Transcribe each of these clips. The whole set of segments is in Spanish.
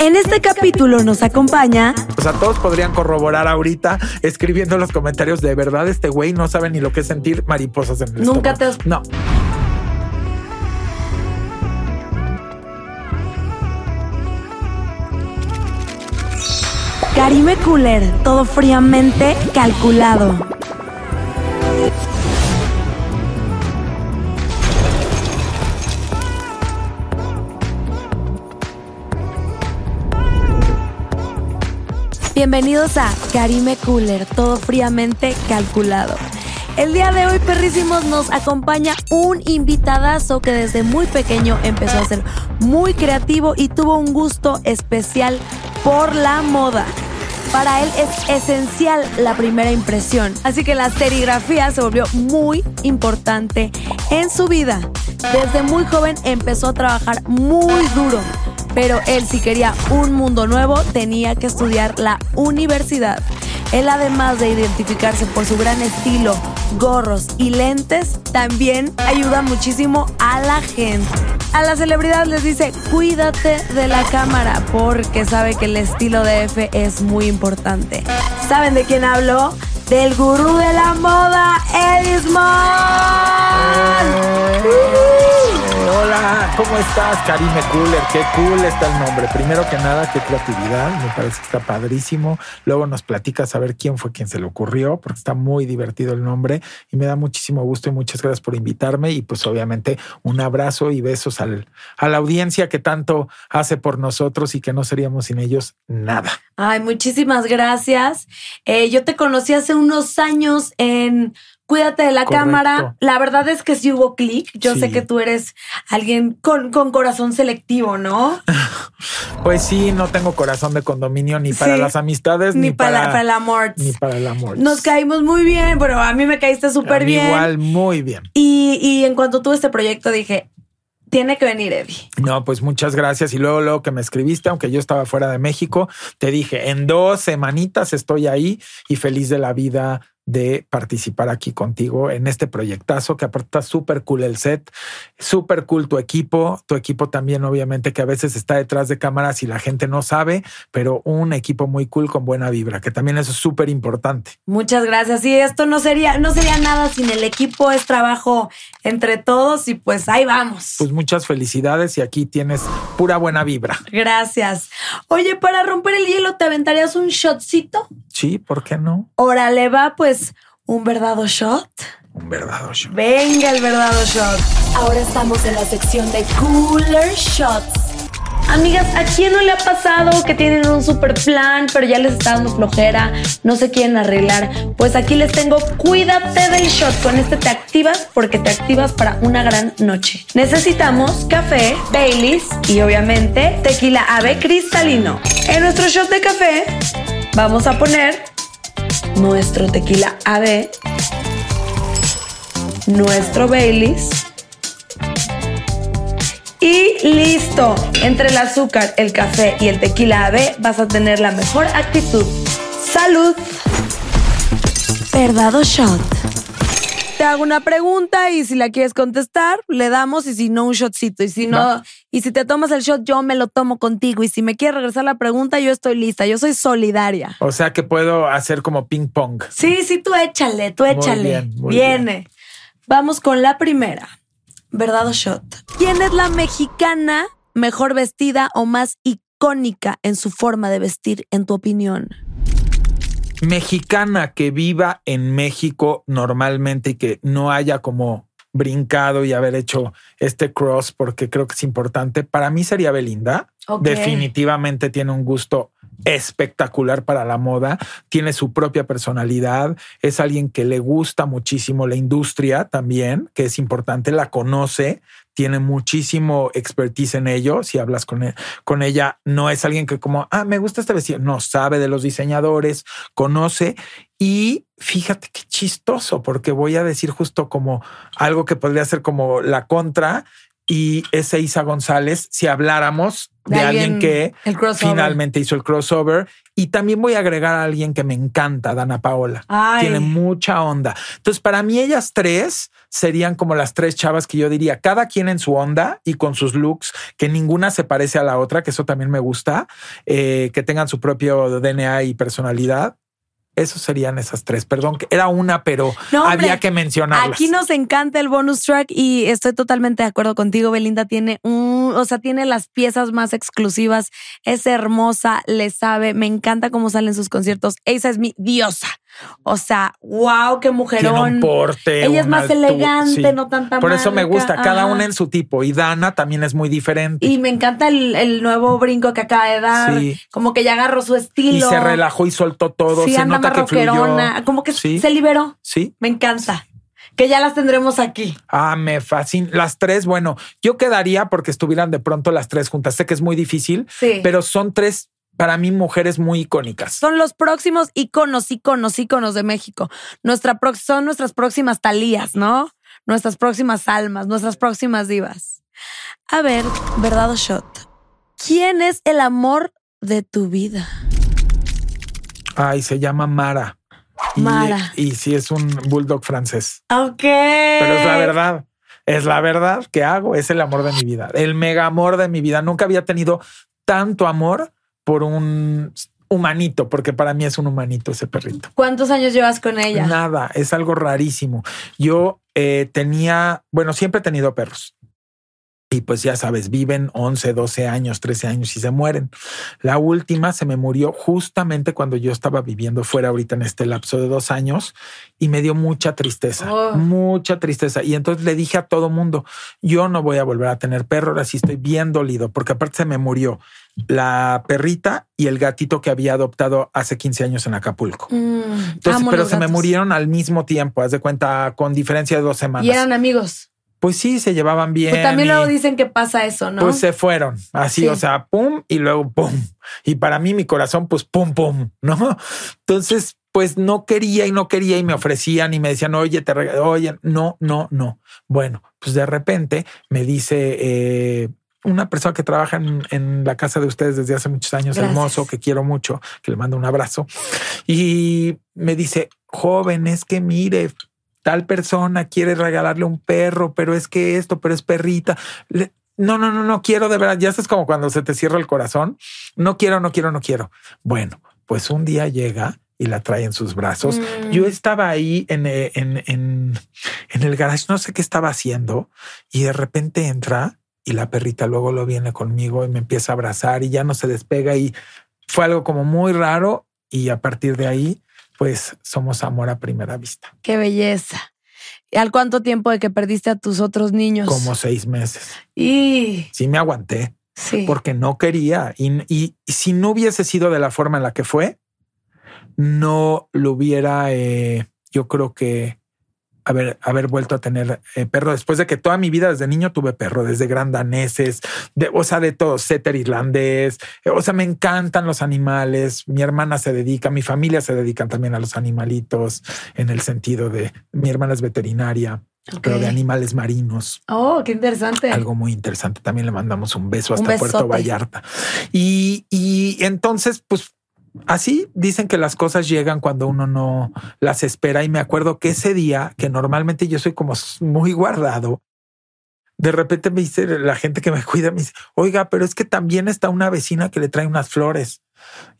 En este capítulo nos acompaña. O sea, todos podrían corroborar ahorita escribiendo en los comentarios de verdad este güey no sabe ni lo que es sentir mariposas en el Nunca estómago. te has- No. Karime Cooler, todo fríamente calculado. Bienvenidos a Karime Cooler, todo fríamente calculado. El día de hoy, perrísimos, nos acompaña un invitadazo que desde muy pequeño empezó a ser muy creativo y tuvo un gusto especial por la moda. Para él es esencial la primera impresión, así que la serigrafía se volvió muy importante en su vida. Desde muy joven empezó a trabajar muy duro, pero él si quería un mundo nuevo tenía que estudiar la universidad. Él además de identificarse por su gran estilo, gorros y lentes, también ayuda muchísimo a la gente. A la celebridad les dice, cuídate de la cámara porque sabe que el estilo de F es muy importante. ¿Saben de quién hablo? Del gurú de la moda, Eddie Small. Eh, hola, ¿cómo estás, Karime Cooler? Qué cool está el nombre. Primero que nada, qué creatividad. Me parece que está padrísimo. Luego nos platicas a ver quién fue quien se le ocurrió, porque está muy divertido el nombre y me da muchísimo gusto y muchas gracias por invitarme. Y pues obviamente un abrazo y besos al, a la audiencia que tanto hace por nosotros y que no seríamos sin ellos nada. Ay, muchísimas gracias. Eh, yo te conocí hace unos años en Cuídate de la Correcto. cámara. La verdad es que sí hubo clic. Yo Sí. sé que tú eres alguien con, con corazón selectivo, ¿no? Pues sí, no tengo corazón de condominio ni para Sí. las amistades ni, Ni para, para el amor. ni para el amor. Nos caímos muy bien, pero a mí me caíste súper bien. Igual, muy bien. Y, y en cuanto tuve este proyecto dije, tiene que venir Eddie. No, pues muchas gracias. Y luego, luego que me escribiste, aunque yo estaba fuera de México, te dije, en dos semanitas estoy ahí y feliz de la vida de participar aquí contigo en este proyectazo que aparte está súper cool el set, súper cool tu equipo, tu equipo también obviamente que a veces está detrás de cámaras y la gente no sabe, pero un equipo muy cool con buena vibra, que también eso es súper importante. Muchas gracias. Y esto no sería, no sería nada sin el equipo, es trabajo entre todos y pues ahí vamos. Pues muchas felicidades y aquí tienes pura buena vibra. Gracias. Oye, para romper el hielo, ¿te aventarías un shotcito? Sí, ¿por qué no? Órale, va, pues, un verdadero shot. Un verdadero show. Venga, el verdadero shot. Ahora estamos en la sección de Cooler Shots. Amigas, ¿a quién no le ha pasado que tienen un super plan, pero ya les está dando flojera, no se quieren arreglar? Pues aquí les tengo Cuídate del Shot. Con este te activas porque te activas para una gran noche. Necesitamos café, Baileys y obviamente tequila ave cristalino. En nuestro shot de café vamos a poner nuestro tequila ave, nuestro Baileys y listo. Entre el azúcar, el café y el tequila AB vas a tener la mejor actitud. ¡Salud! Verdado shot. Te hago una pregunta y si la quieres contestar, le damos y si no, un shotcito. Y si no, Va. y si te tomas el shot, yo me lo tomo contigo. Y si me quieres regresar la pregunta, yo estoy lista. Yo soy solidaria. O sea que puedo hacer como ping pong. Sí, sí, tú échale, tú Muy échale. bien, muy Viene. Vamos con la primera. Verdad o shot. ¿Quién es la mexicana mejor vestida o más icónica en su forma de vestir, en tu opinión? Mexicana que viva en México normalmente y que no haya como brincado y haber hecho este cross porque creo que es importante. Para mí sería Belinda. Definitivamente tiene un gusto espectacular para la moda, tiene su propia personalidad, es alguien que le gusta muchísimo la industria también, que es importante, la conoce, tiene muchísimo expertise en ello. Si hablas con, e- con ella, no es alguien que como, ah, me gusta este vestido, no sabe de los diseñadores, conoce y fíjate qué chistoso, porque voy a decir justo como algo que podría ser como la contra. y ese Isa González, si habláramos de, De alguien, que finalmente hizo el crossover. Y también voy a agregar a alguien que me encanta, Dana Paola. Ay. Tiene mucha onda. Entonces, para mí, ellas tres serían como las tres chavas que yo diría, cada quien en su onda y con sus looks, que ninguna se parece a la otra, que eso también me gusta, eh, que tengan su propio DNA y personalidad. Esos serían esas tres. Perdón, que era una, pero No, hombre, había que mencionarlas. Aquí nos encanta el bonus track y estoy totalmente de acuerdo contigo. Belinda tiene un, o sea, tiene las piezas más exclusivas. Es hermosa, le sabe. Me encanta cómo salen sus conciertos. Esa es mi diosa. O sea, wow, qué Tiene mujerón. un porte. Ella es más altura, elegante, sí. no tanta Por eso me gusta, cada Ajá. una en su tipo. Y Dana también es muy diferente. Y me encanta el, el nuevo brinco que acaba de dar. Sí. Como que ya agarró su Y estilo. se relajó y soltó todo. Sí, se anda nota que fluyó. Como que se liberó. Sí. Me encanta. Que ya las tendremos aquí. Ah, me fascina. Las tres, bueno, yo quedaría porque estuvieran de pronto las tres juntas. Sé que es muy difícil, Sí. pero son tres, para mí, mujeres muy icónicas. son los próximos iconos, iconos, iconos de México. Nuestra son nuestras próximas talías, ¿no? Nuestras próximas almas, nuestras próximas divas. A ver, verdad o shot. ¿Quién es el amor de tu vida? Ay, se llama Mara. Y- Mara. Y, sí, es un bulldog francés. Ok. Pero es la verdad. Es la verdad que hago. Es el amor de mi vida. El mega amor de mi vida. Nunca había tenido tanto amor por un humanito, porque para mí es un humanito ese perrito. ¿Cuántos años llevas con ella? Nada, es algo rarísimo. Yo eh, tenía, bueno, siempre he tenido perros. Y pues ya sabes, viven 11, 12 años, 13 años y se mueren. La última se me murió justamente cuando yo estaba viviendo fuera ahorita en este lapso de dos años y me dio mucha tristeza, Oh. mucha tristeza. Y entonces le dije a todo mundo, yo no voy a volver a tener perro, ahora sí estoy bien dolido, porque aparte se me murió la perrita y el gatito que había adoptado hace 15 años en Acapulco. Mm, Entonces, pero se me murieron al mismo tiempo, haz de cuenta, con diferencia de dos semanas. Y eran amigos. Pues sí, se llevaban bien. Pues también y, luego dicen que pasa eso, ¿no? Pues se fueron así, Sí. o sea, pum y luego pum. Y para mí mi corazón, pues pum, pum, ¿no? Entonces, pues no quería y no quería y me ofrecían y me decían, oye, te oye, no, no, no. Bueno, pues de repente me dice eh, una persona que trabaja en, en la casa de ustedes desde hace muchos años, Gracias. hermoso, que quiero mucho, que le mando un abrazo. Y me dice, joven, es que mire, tal persona quiere regalarle un perro, pero es que esto, pero es perrita. Le- no, no, no, no quiero de verdad. Ya es como cuando se te cierra el corazón. No quiero, no quiero, no quiero. Bueno, pues un día llega y la trae en sus brazos. Mm. Yo estaba ahí en, eh, en, en, en el garage, no sé qué estaba haciendo, y de repente entra y la perrita luego lo viene conmigo y me empieza a abrazar y ya no se despega y fue algo como muy raro y a partir de ahí pues somos amor a primera vista, Qué belleza. ¿Y al cuánto tiempo de que perdiste a tus otros niños? como seis meses. Y Sí me aguanté sí. porque no quería y, y- y si no hubiese sido de la forma en la que fue, no lo hubiera, eh, yo creo que haber, haber vuelto a tener eh, perro después de que toda mi vida desde niño tuve perro, desde gran daneses, de, o sea, de todo, setter irlandés, eh, o sea, me encantan los animales, mi hermana se dedica, mi familia se dedican también a los animalitos en el sentido de, mi hermana es veterinaria, pero de animales marinos Oh, qué interesante. algo muy interesante. También le mandamos un beso Un hasta Puerto. Vallarta. Y, y entonces, pues así dicen que las cosas llegan cuando uno no las espera. Y me acuerdo que ese día, que normalmente yo soy como muy guardado, de repente me dice la gente que me cuida, me dice, oiga, pero es que también está una vecina que le trae unas flores.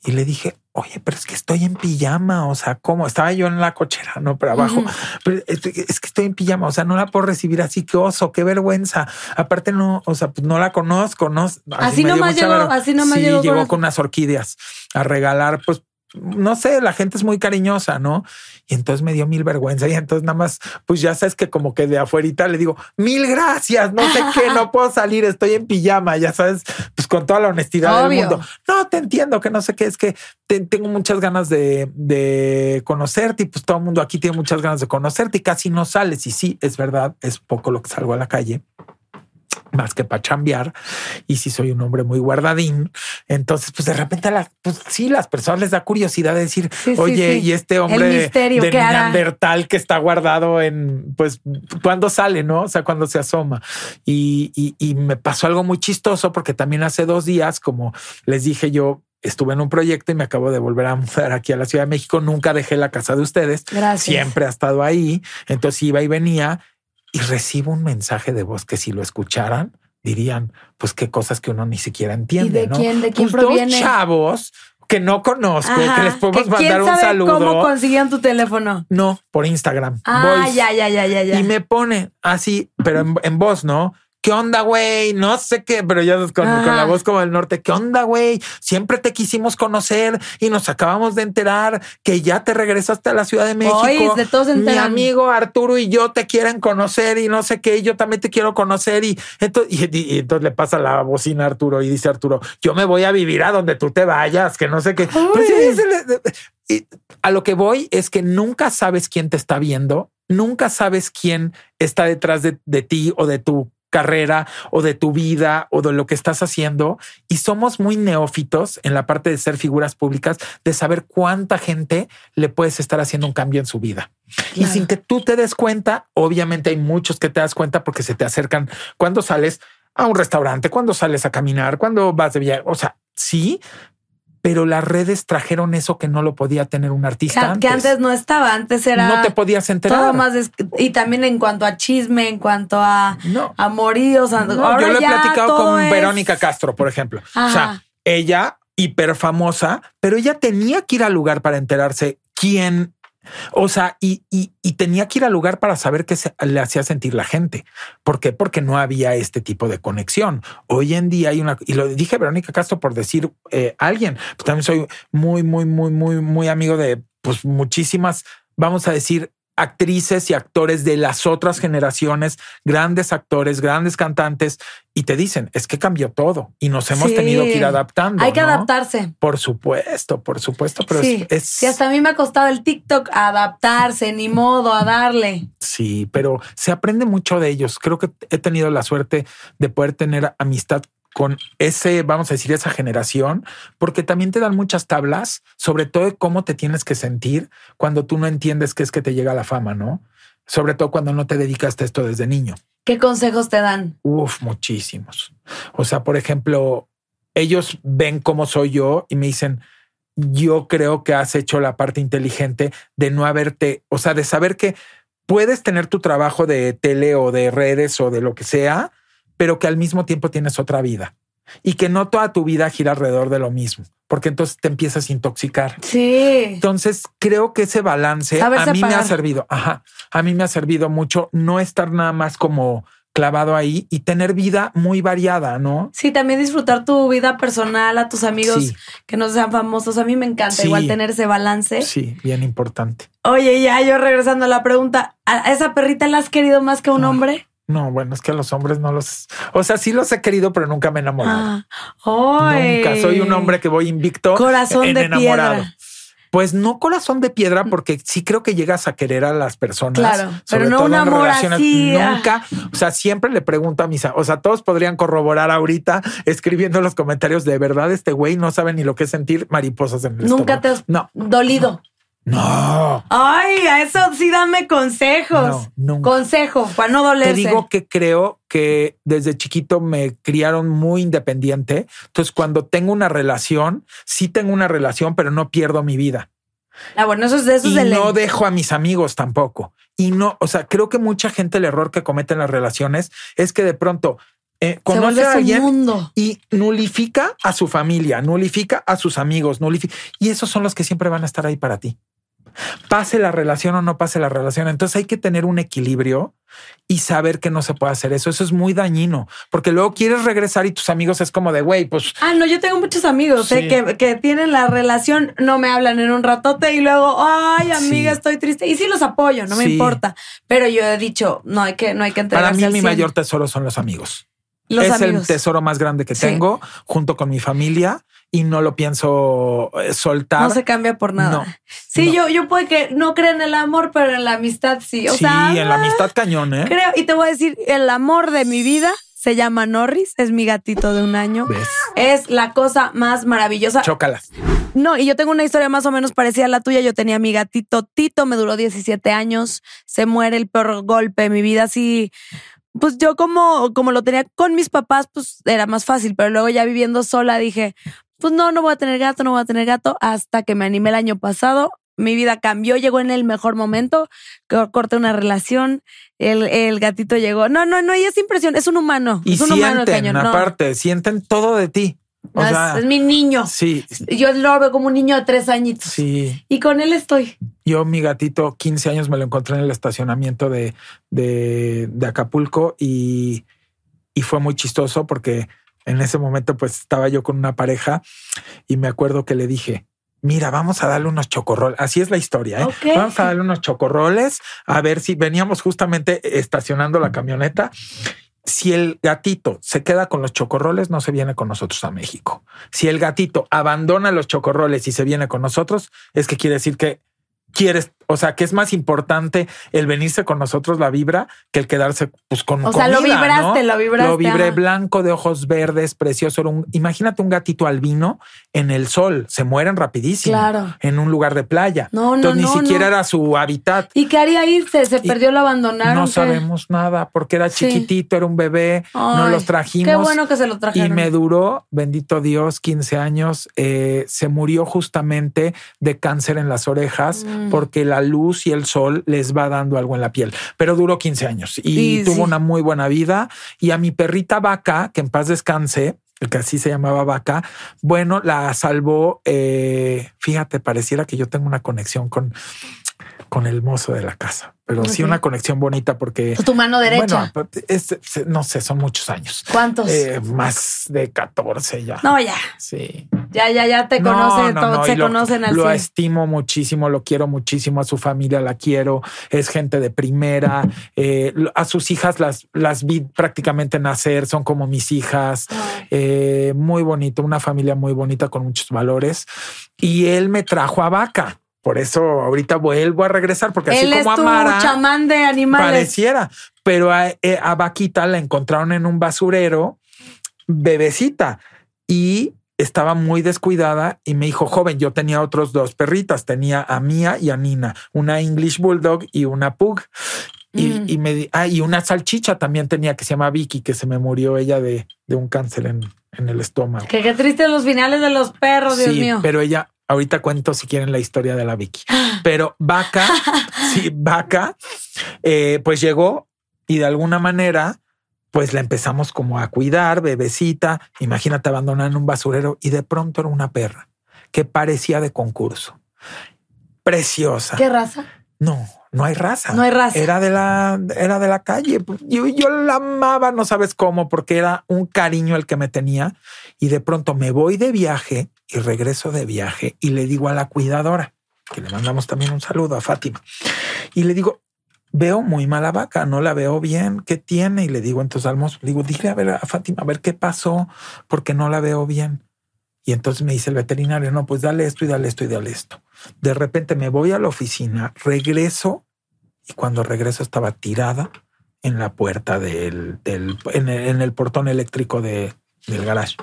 Y le dije, oye, pero es que estoy en pijama. O sea, ¿cómo? Estaba yo en la cochera, no, pero abajo. Pero es, es que estoy en pijama, o sea, no la puedo recibir así, qué oso, qué vergüenza. Aparte no, o sea, pues no la conozco, no. Así me dio nomás llegó, así nomás Sí, llegó llegó con- con unas orquídeas a regalar, pues no sé, la gente es muy cariñosa, ¿no? Y entonces me dio mil vergüenza y entonces nada más, pues ya sabes que como que de afuerita le digo, mil gracias, no sé qué, no puedo salir, estoy en pijama, ya sabes, pues con toda la honestidad Obvio. del mundo. No, te entiendo que no sé qué, es que te- tengo muchas ganas de, de conocerte y pues todo el mundo aquí tiene muchas ganas de conocerte y casi no sales. Y sí, es verdad, es poco lo que salgo a la calle. Más que para chambear y si soy un hombre muy guardadín, entonces pues de repente las, pues sí, las personas les da curiosidad de decir, oye, y este hombre de Neandertal que está guardado en, pues, cuando sale, ¿no? O sea, cuando se asoma. Y, y, y me pasó algo muy chistoso porque también hace dos días, como les dije yo, estuve en un proyecto y me acabo de volver a mudar aquí a la Ciudad de México. Nunca dejé la casa de ustedes. Gracias. Siempre ha estado ahí. Entonces iba y venía y recibo un mensaje de voz que si lo escucharan, dirían, pues qué cosas que uno ni siquiera entiende. ¿Y de quién, de quién pues proviene? Dos chavos que no conozco, que les podemos mandar un saludo. ¿Cómo consiguieron tu teléfono? No, por Instagram. Ah, ya, ya, ya, ya, Y me pone así, pero en, en voz, ¿no? ¿Qué onda, güey? No sé qué, pero ya con, la voz como del norte. ¿Qué onda, güey? Siempre te quisimos conocer y nos acabamos de enterar que ya te regresaste a la Ciudad de México. de todos Mi amigo Arturo y yo te quieren conocer y no sé qué. Y yo también te quiero conocer. Y entonces, y, entonces le pasa la bocina a Arturo y dice Arturo, yo me voy a vivir a donde tú te vayas, que no sé qué. Pues a lo que voy es que nunca sabes quién te está viendo. Nunca sabes quién está detrás de, de ti o de tu carrera o de tu vida o de lo que estás haciendo. Y somos muy neófitos en la parte de ser figuras públicas, de saber cuánta gente le puedes estar haciendo un cambio en su vida. Y sin que tú te des cuenta, obviamente hay muchos que te das cuenta porque se te acercan cuando sales a un restaurante, cuando sales a caminar, cuando vas de viaje. O sea, sí, pero las redes trajeron eso que no lo podía tener un artista. Que antes, que antes no estaba, antes era. No te podías enterar. Todo más. y también en cuanto a chisme, en cuanto a no. amoríos. No, yo lo he platicado con Verónica Castro, por ejemplo. O sea, ella hiper famosa, pero ella tenía que ir al lugar para enterarse quién o sea, y, y, tenía que ir al lugar para saber qué se, le hacía sentir la gente. ¿Por qué? Porque no había este tipo de conexión. Hoy en día hay una, y lo dije Verónica Castro por decir eh, alguien, pues también soy muy, muy, muy, muy, muy amigo de pues muchísimas, vamos a decir, actrices y actores de las otras generaciones, grandes actores, grandes cantantes, y te dicen, es que cambió todo y nos hemos tenido que ir adaptando. Hay que adaptarse. Por supuesto, por supuesto, pero sí. es, hasta a mí me ha costado el TikTok adaptarse, ni modo, a darle. Sí, pero se aprende mucho de ellos. Creo que he tenido la suerte de poder tener amistad con ese, vamos a decir, esa generación, porque también te dan muchas tablas, sobre todo de cómo te tienes que sentir cuando tú no entiendes qué es que te llega la fama, ¿no? Sobre todo cuando no te dedicaste a esto desde niño. ¿Qué consejos te dan? Uf, muchísimos. O sea, por ejemplo, ellos ven cómo soy yo y me dicen, yo creo que has hecho la parte inteligente de no haberte, o sea, de saber que puedes tener tu trabajo de tele o de redes o de lo que sea, pero que al mismo tiempo tienes otra vida y que no toda tu vida gira alrededor de lo mismo, porque entonces te empiezas a intoxicar. Sí. Entonces creo que ese balance a mí me ha servido. Ajá. A mí me ha servido mucho no estar nada más como clavado ahí y tener vida muy variada, ¿no? Sí, también disfrutar tu vida personal, a tus amigos que no sean famosos. A mí me encanta igual tener ese balance. Sí, bien importante. Oye, ya yo regresando a la pregunta, ¿a esa perrita la has querido más que un hombre? No, bueno, es que a los hombres no los. O sea, sí los he querido, pero nunca me he enamorado. Ah, nunca. Soy un hombre que voy invicto. Corazón de enamorado. piedra. Pues no corazón de piedra, porque sí creo que llegas a querer a las personas. Claro, pero no un amor así. Ah. Nunca. O sea, siempre le pregunto a mis. O sea, todos podrían corroborar ahorita escribiendo en los comentarios de verdad. Este güey no sabe ni lo que es sentir mariposas en el Nunca te has no. dolido. No. Ay, a eso sí dame consejos. No, Consejo para no dolerse. Te digo que creo que desde chiquito me criaron muy independiente. Entonces, cuando tengo una relación, sí tengo una relación, pero no pierdo mi vida. Ah, bueno, eso es de eso y de no dejo a mis amigos tampoco. Y no, o sea, creo que mucha gente el error que comete en las relaciones es que de pronto eh, conoce a alguien mundo. y nulifica a su familia, nulifica a sus amigos, nulifica. Y esos son los que siempre van a estar ahí para ti pase la relación o no pase la relación. Entonces hay que tener un equilibrio y saber que no se puede hacer eso. Eso es muy dañino porque luego quieres regresar y tus amigos es como de güey, pues. Ah, no, yo tengo muchos amigos eh, que, que, tienen la relación, no me hablan en un ratote y luego, ay, amiga, estoy triste. Y sí los apoyo, no me importa. Pero yo he dicho, no hay que, no hay que Para mí, mi mayor tesoro son los amigos. es el tesoro más grande que tengo junto con mi familia y no lo pienso eh, soltar. No se cambia por nada. sí, yo, yo puede que no crea en el amor, pero en la amistad sí. O sí, en la amistad cañón, ¿eh? Creo, y te voy a decir, el amor de mi vida Se llama Norris, es mi gatito de un año. ¿Ves? Es la cosa más maravillosa. Chócalas. No, y yo tengo una historia más o menos parecida a la tuya. Yo tenía a mi gatito Tito, me duró 17 años, se muere el peor golpe de mi vida. Así, pues yo como, como lo tenía con mis papás, pues era más fácil, pero luego ya viviendo sola dije, pues no, no voy a tener gato, no voy a tener gato, hasta que me animé el año pasado. Mi vida cambió, llegó en el mejor momento, co- corté una relación, el, el gatito llegó. No, no, no, y es impresión, es un humano, Y es un humano el cañón. No, aparte, sienten todo de ti. O no, es- sea, es mi niño. sí, Yo lo veo como un niño de tres añitos. sí. Y con él estoy. Yo, mi gatito, 15 años, me lo encontré en el estacionamiento de, de, de Acapulco y, y fue muy chistoso porque en ese momento pues estaba yo con una pareja y me acuerdo que le dije, mira, vamos a darle unos chocorroles. Así es la historia. ¿eh? Vamos a darle unos chocorroles a ver si veníamos justamente estacionando la camioneta. Si el gatito se queda con los chocorroles, no se viene con nosotros a México. Si el gatito abandona los chocorroles y se viene con nosotros, es que quiere decir que quieres, o sea, que es más importante el venirse con nosotros la vibra que el quedarse pues con O sea, lo vibraste, ¿no? lo vibraste, Lo vibré ajá. blanco de ojos verdes, precioso. Era un- imagínate un gatito albino en el sol, se mueren rapidísimo. Claro. En un lugar de playa. No, no, Entonces no, ni siquiera no. era su hábitat. ¿Y qué haría irse? ¿Se Y perdió, lo abandonaron? No ¿Qué? sabemos nada porque era Sí. chiquitito, era un bebé, no los trajimos. Qué bueno que se lo Y trajeron. me duró, bendito Dios, 15 años. Eh, se murió justamente de cáncer en las orejas Mm. porque la luz y el sol les va dando algo en la piel. Pero duró 15 años y tuvo sí. una muy buena vida. Y a mi perrita vaca, que en paz descanse, el que así se llamaba vaca, bueno, la salvó. eh, fíjate, pareciera que yo tengo una conexión con, con el mozo de la casa, pero sí una conexión bonita porque tu mano derecha. bueno, es- es- no sé, son muchos años. ¿Cuántos? Eh, más de 14 ya. no, ya. Sí. Ya, ya, ya te No, conocen, no, se lo, conocen al Lo 100. estimo muchísimo, lo quiero muchísimo, a su familia la quiero, es gente de primera, eh, a sus hijas las, las vi prácticamente nacer, son como mis hijas, eh, muy bonito, una familia muy bonita con muchos valores. Y él me trajo a vaca. Por eso ahorita vuelvo a regresar, porque así Él es como tu Amara chamán de animales. pareciera, pero a, eh, a Vaquita la encontraron en un basurero bebecita y estaba muy descuidada y me dijo, joven, yo tenía otros dos perritas, tenía a Mía y a Nina, una English Bulldog y una Pug. Y, Mm. y me di- ah, y una salchicha también tenía que se llama Vicky, que se me murió ella de, de un cáncer en, en el estómago. Que qué tristes los finales de los perros, Dios sí, mío. pero ella, ahorita cuento si quieren la historia de la Vicky. Pero Vaca, sí, Vaca, eh, pues llegó y de alguna manera, pues la empezamos como a cuidar, bebecita. Imagínate abandonar en un basurero y de pronto era una perra que parecía de concurso. Preciosa. ¿Qué raza? No, no hay raza. No hay raza. Era de la, era de la calle. Yo, yo la amaba, no sabes cómo, porque era un cariño el que me tenía. Y de pronto me voy de viaje y regreso de viaje y le digo a la cuidadora, que le mandamos también un saludo a Fátima, y le digo, veo muy mala vaca, no la veo bien, ¿qué tiene? Y le digo entonces al mozo, le digo, dile a ver a Fátima, a ver qué pasó, porque no la veo bien. Y entonces me dice el veterinario, no, pues dale esto y dale esto y dale esto. De repente me voy a la oficina, regreso y cuando regreso estaba tirada en la puerta del, del en, el, en el portón eléctrico de, del garage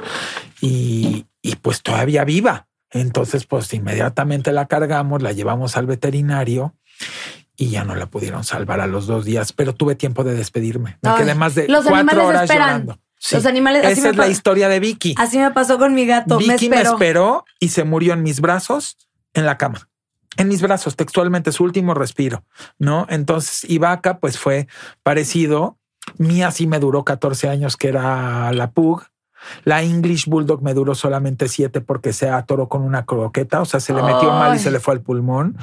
y, y pues todavía viva. Entonces, pues inmediatamente la cargamos, la llevamos al veterinario y ya no la pudieron salvar a los dos días, pero tuve tiempo de despedirme. Me Ay, quedé más de los cuatro horas esperan. llorando. Sí. Los animales- así Esa es la historia de Vicky. Así me pasó con mi gato. Vicky me esperó. esperó y se murió en mis brazos en la cama. En mis brazos, textualmente, su último respiro, ¿no? Entonces, Vaca, pues fue parecido. Mía sí me duró 14 años, que era la Pug. La English Bulldog me duró solamente siete porque se atoró con una croqueta, o sea, se le metió mal y se le fue al pulmón.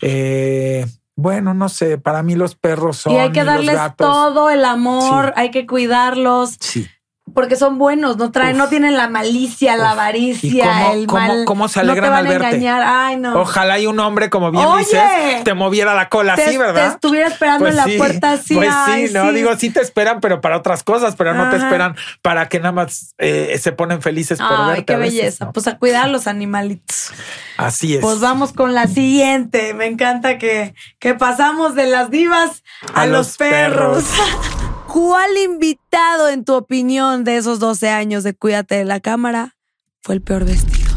Eh, bueno, no sé, para mí los perros son Y hay que y los darles gatos. todo el amor, Sí. hay que cuidarlos, Sí. Porque son buenos, no traen, Uf. no tienen la malicia, la avaricia, ¿Y cómo- el cómo- mal. cómo se no te alegran van al a verte? engañar. Ay, no. Ojalá y un hombre, como bien Oye. dices, te moviera la cola te, así, te ¿verdad? estuviera esperando Pues en la sí, puerta así. Pues ay, sí, no digo, sí te esperan, pero para otras cosas, pero no te esperan para que nada más eh, se ponen felices por Ay, verte. qué a veces, belleza. ¿no? Pues a cuidar a los animalitos. Así es. Pues vamos con la siguiente. Me encanta que, que pasamos de las divas a, A los, los perros. perros. ¿Cuál invitado, en tu opinión, de esos 12 años de Cuídate de la Cámara fue el peor vestido?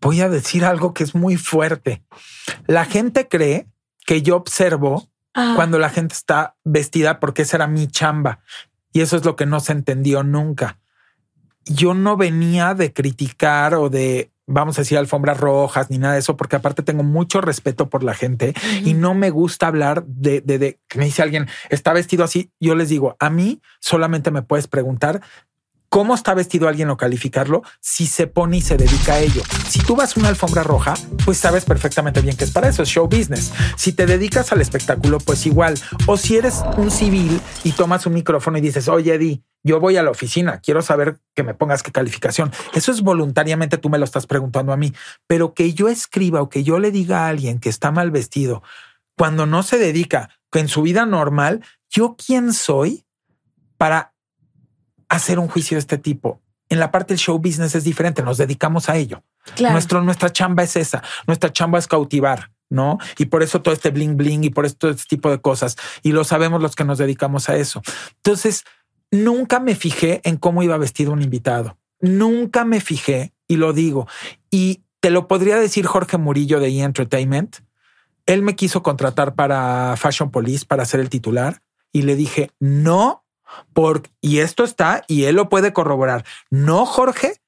Voy a decir algo que es muy fuerte. La gente cree que yo observo Ah, cuando la gente está vestida porque esa era mi chamba. Y eso es lo que no se entendió nunca. Yo no venía de criticar o de, vamos a decir, alfombras rojas ni nada de eso, porque aparte tengo mucho respeto por la gente y no me gusta hablar de, de, de que me dice alguien, está vestido así. Yo les digo, a mí solamente me puedes preguntar cómo está vestido alguien o calificarlo si se pone y se dedica a ello. Si tú vas a una alfombra roja, pues sabes perfectamente bien que es para eso, es show business. Si te dedicas al espectáculo, pues igual. O si eres un civil y tomas un micrófono y dices, oye, Eddie, yo voy a la oficina, quiero saber que me pongas qué calificación. Eso es voluntariamente, tú me lo estás preguntando a mí, pero que yo escriba o que yo le diga a alguien que está mal vestido cuando no se dedica, en su vida normal, yo quién soy para hacer un juicio de este tipo. En la parte del show business es diferente, nos dedicamos a ello. claro. Nuestro, nuestra chamba es esa, nuestra chamba es cautivar, ¿no? Y por eso todo este bling bling y por esto este tipo de cosas. Y lo sabemos los que nos dedicamos a eso. Entonces, nunca me fijé en cómo iba vestido un invitado. Nunca me fijé y lo digo. Y te lo podría decir Jorge Murillo de E! Entertainment. Él me quiso contratar para Fashion Police para ser el titular y le dije no, por y esto está y él lo puede corroborar. No, Jorge,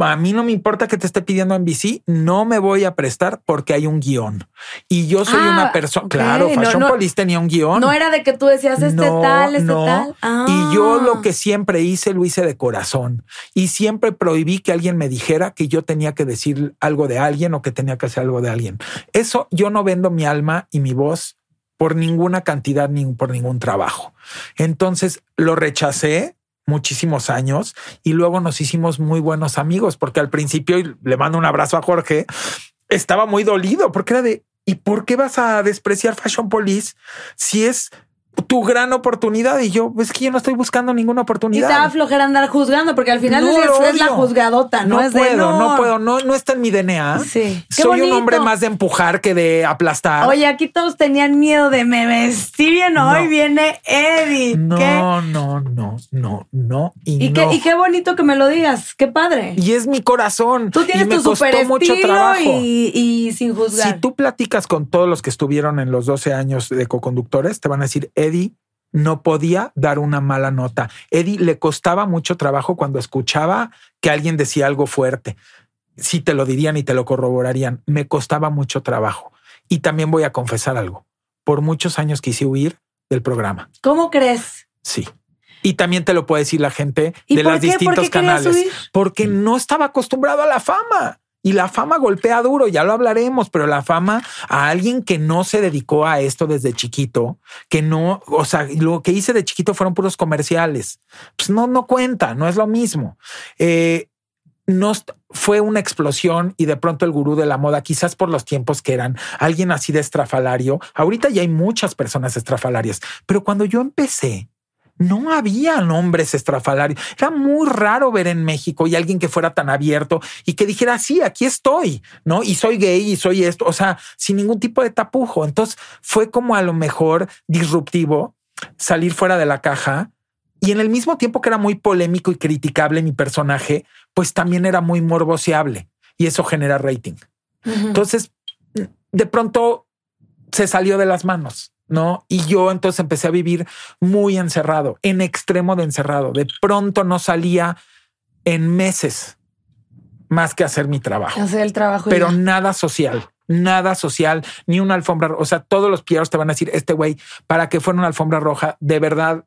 a mí no me importa que te esté pidiendo NBC, no me voy a prestar porque hay un guion. Y yo soy Ah, una persona, ok, claro, Fashion no. Police tenía un guion. No era de que tú decías este No, tal, este tal. Ah. Y yo lo que siempre hice, lo hice de corazón. Y siempre prohibí que alguien me dijera que yo tenía que decir algo de alguien o que tenía que hacer algo de alguien. Eso yo no vendo mi alma y mi voz por ninguna cantidad ni por ningún trabajo. Entonces lo rechacé muchísimos años y luego nos hicimos muy buenos amigos porque al principio, y le mando un abrazo a Jorge, estaba muy dolido porque era de, ¿y por qué vas a despreciar Fashion Police si es tu gran oportunidad? Y yo, es que yo no estoy buscando ninguna Y te da oportunidad. flojera andar juzgando, porque al final No, es, la juzgadota, ¿no? No es de, puedo, no puedo, no, no está en mi DNA. Sí. Soy un hombre más de empujar que de aplastar. Oye, aquí todos tenían miedo de me vestí bien hoy, No. viene Eddie. no, ¿Qué? no, no, no, no y, Y, no. qué, y qué bonito que me lo digas, qué padre. Y es mi corazón. Tú y tienes me tu costó super mucho trabajo. y, y sin juzgar. Si tú platicas con todos los que estuvieron en los 12 años de coconductores, te van a decir, Eddie no podía dar una mala nota. Eddie le costaba mucho trabajo cuando escuchaba que alguien decía algo fuerte. Si te lo dirían y te lo corroborarían, me costaba mucho trabajo. Y también voy a confesar algo. Por muchos años quise huir del programa. ¿Cómo crees? Sí. Y también te lo puede decir la gente ¿Y de los qué? ¿Por distintos qué canales. Porque no estaba acostumbrado a la fama. Y la fama golpea duro, ya lo hablaremos, pero la fama a alguien que no se dedicó a esto desde chiquito, que no, o sea, lo que hice de chiquito fueron puros comerciales. Pues no, no cuenta, no es lo mismo. Eh, no fue una explosión y de pronto el gurú de la moda, quizás por los tiempos que eran, alguien así de estrafalario. Ahorita ya hay muchas personas estrafalarias, pero cuando yo empecé, no había nombres estrafalarios. Era muy raro ver en México y alguien que fuera tan abierto y que dijera, sí, aquí estoy, ¿no? Y soy gay y soy esto, o sea, sin ningún tipo de tapujo. Entonces fue como a lo mejor disruptivo salir fuera de la caja y en el mismo tiempo que era muy polémico y criticable mi personaje, pues también era muy morboseable y eso genera rating. Entonces, de pronto se salió de las manos, ¿no? Y yo entonces empecé a vivir muy encerrado, en extremo de encerrado. De pronto no salía en meses más que hacer mi trabajo, Hacer el trabajo. y pero ya. nada social. Nada social, ni una alfombra. O sea, todos los pierros te van a decir, este güey, para que fuera una alfombra roja, de verdad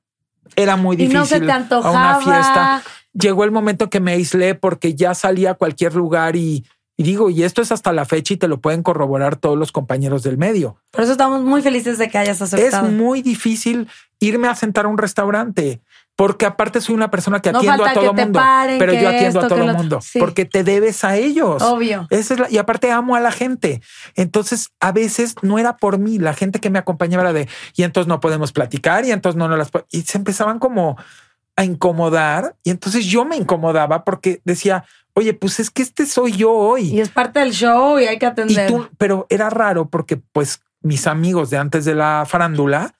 era muy y difícil. no se te a una fiesta llegó el momento que me aislé porque ya salía a cualquier lugar y, y digo, y esto es hasta la fecha y te lo pueden corroborar todos los compañeros del medio. Por eso estamos muy felices de que hayas aceptado. Es muy difícil irme a sentar a un restaurante porque aparte soy una persona que No atiendo a todo mundo, paren, pero yo atiendo esto, a todo el mundo Sí. porque te debes a ellos. Obvio. Esa es la- y aparte amo a la gente. Entonces, a veces no era por mí. La gente que me acompañaba era de, y entonces no podemos platicar, y entonces no, no las po-". Y se empezaban como a incomodar. Y entonces yo me incomodaba porque decía, oye, pues es que este soy yo hoy. Y es parte del show y hay que atender. tú, pero era raro porque pues mis amigos de antes de la farándula,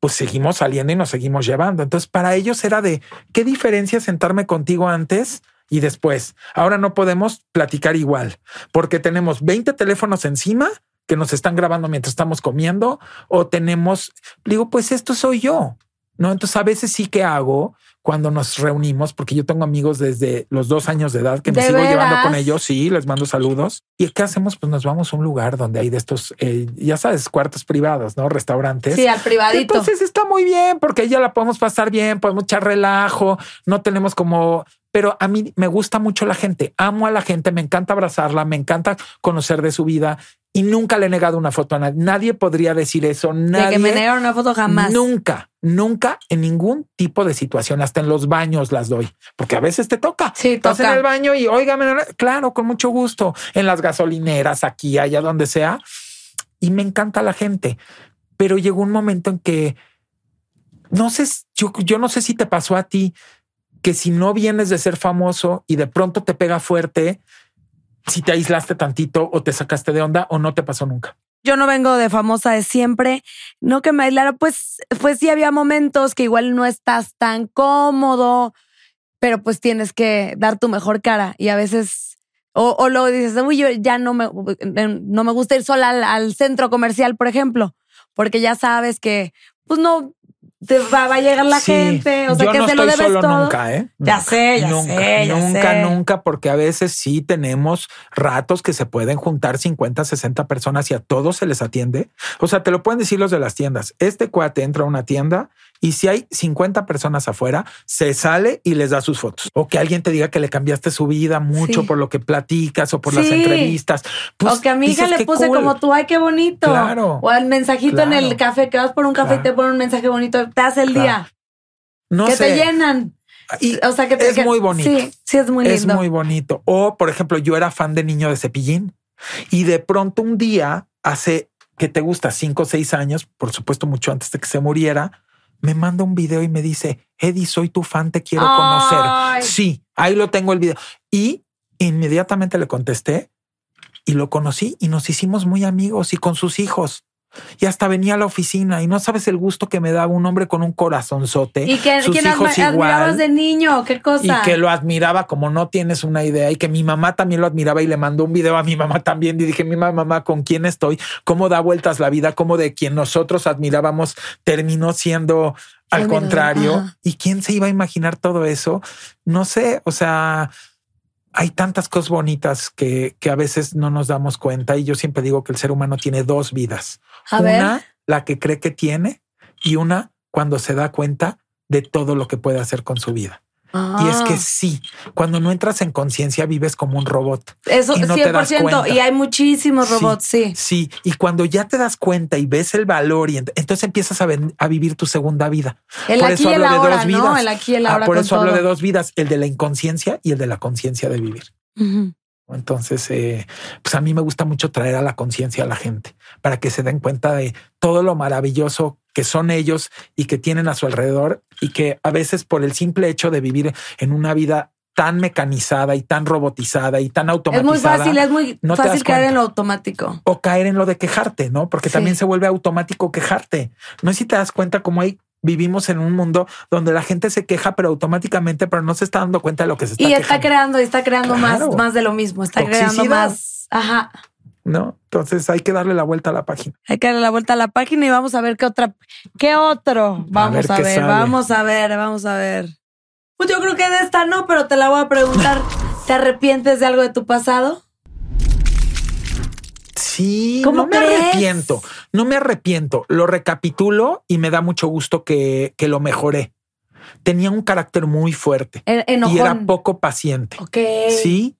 pues seguimos saliendo y nos seguimos llevando. Entonces, para ellos era de qué diferencia sentarme contigo antes y después. Ahora no podemos platicar igual porque tenemos 20 teléfonos encima que nos están grabando mientras estamos comiendo o tenemos, digo, pues esto soy yo. No, entonces a veces sí que hago cuando nos reunimos, porque yo tengo amigos desde los dos años de edad que me sigo llevando con ellos. Sí, les mando saludos. ¿Y qué hacemos? Pues nos vamos a un lugar donde hay de estos, eh, ya sabes, cuartos privados, ¿no? Restaurantes. Sí, al privadito. Entonces está muy bien porque ya la podemos pasar bien, podemos echar relajo, no tenemos como pero a mí me gusta mucho la gente, amo a la gente, me encanta abrazarla, me encanta conocer de su vida y nunca le he negado una foto a nadie. Nadie podría decir eso. Nadie, de que me negaron una foto jamás. Nunca, nunca en ningún tipo de situación, hasta en los baños las doy, porque a veces te toca. Sí, Estás en el baño y óigame, claro, con mucho gusto, en las gasolineras, aquí, allá, donde sea. Y me encanta la gente. Pero llegó un momento en que no sé, yo, yo no sé si te pasó a ti que si no vienes de ser famoso y de pronto te pega fuerte, si te aislaste tantito o te sacaste de onda o no te pasó nunca. Yo no vengo de famosa de siempre, no que me aislara, pues, pues sí había momentos que igual no estás tan cómodo, pero pues tienes que dar tu mejor cara y a veces, o, o luego dices, uy, yo ya no me, no me gusta ir sola al, al centro comercial, por ejemplo, porque ya sabes que, pues no, te va, a llegar la gente, o sea, que se lo debes solo todo. Nunca, ¿eh? Ya sé, ya nunca, sé, ya nunca, sé. nunca, porque a veces sí tenemos ratos que se pueden juntar 50, 60 personas y a todos se les atiende. O sea, te lo pueden decir los de las tiendas. Este cuate entra a una tienda y si hay 50 personas afuera, se sale y les da sus fotos. O que alguien te diga que le cambiaste su vida mucho Sí. por lo que platicas o por las entrevistas. Pues, o que a mi hija dices, le "Qué puse cool". como tú, ay, qué bonito. Claro, O el mensajito en el café, que vas por un café y te ponen un mensaje bonito, te hace el día. No que sé. te llenan. Y O sea, que te, es que- muy bonito. Sí, sí, es muy lindo. Es muy bonito. O, por ejemplo, yo era fan de niño de cepillín y de pronto un día, hace que te gusta cinco o seis años, por supuesto, mucho antes de que se muriera, me manda un video y me dice, Eddie, soy tu fan, te quiero Ay. conocer. Sí, ahí lo tengo el video. Y inmediatamente le contesté y lo conocí y nos hicimos muy amigos y con sus hijos. Y hasta venía a la oficina y no sabes el gusto que me daba un hombre con un corazonzote. ¿Y que, sus hijos admi- admirabas igual de niño? ¿Qué cosa? y que lo admiraba como no tienes una idea y que mi mamá también lo admiraba y le mandó un video a mi mamá también y dije mi mamá, mamá con quién estoy, cómo da vueltas la vida, cómo de quien nosotros admirábamos terminó siendo al contrario ajá. y quién se iba a imaginar todo eso, no sé, o sea, hay tantas cosas bonitas que, que a veces no nos damos cuenta y yo siempre digo que el ser humano tiene dos vidas, A una ver. la que cree que tiene y una cuando se da cuenta de todo lo que puede hacer con su vida. Y es que Ah. sí, cuando no entras en conciencia vives como un robot. Eso, y no te das 100%. cuenta. Y hay muchísimos robots, sí. Sí, y cuando ya te das cuenta y ves el valor y ent- entonces empiezas a, vivir tu segunda vida. El Por aquí eso y el hablo de ahora, vidas. El aquí y el Ah, ahora por eso hablo todo. de dos vidas, el de la inconsciencia y el de la conciencia de vivir. Entonces, eh, pues a mí me gusta mucho traer a la conciencia a la gente para que se den cuenta de todo lo maravilloso que son ellos y que tienen a su alrededor y que a veces por el simple hecho de vivir en una vida tan mecanizada y tan robotizada y tan Es automatizada. muy fácil, es muy no fácil caer en lo automático. O caer en lo de quejarte, ¿no? Porque Sí. también se vuelve automático quejarte. No sé si te das cuenta cómo hay vivimos en un mundo donde la gente se queja, pero automáticamente, pero no se está dando cuenta de lo que se está Y está quejando. creando, y está creando Claro. más, más de lo mismo. Está creando más. Ajá. ¿No? Entonces hay que darle la vuelta a la página. Hay que darle la vuelta a la página y vamos a ver qué otra, qué otro. Vamos ver a ver, vamos a ver, vamos a ver. Pues yo creo que de esta no, pero te la voy a preguntar. ¿Te arrepientes de algo de tu pasado? Sí, ¿Cómo no me arrepiento, no me arrepiento. Lo recapitulo y me da mucho gusto que, que lo mejoré. Tenía un carácter muy fuerte E- y era poco paciente. Ok. Sí,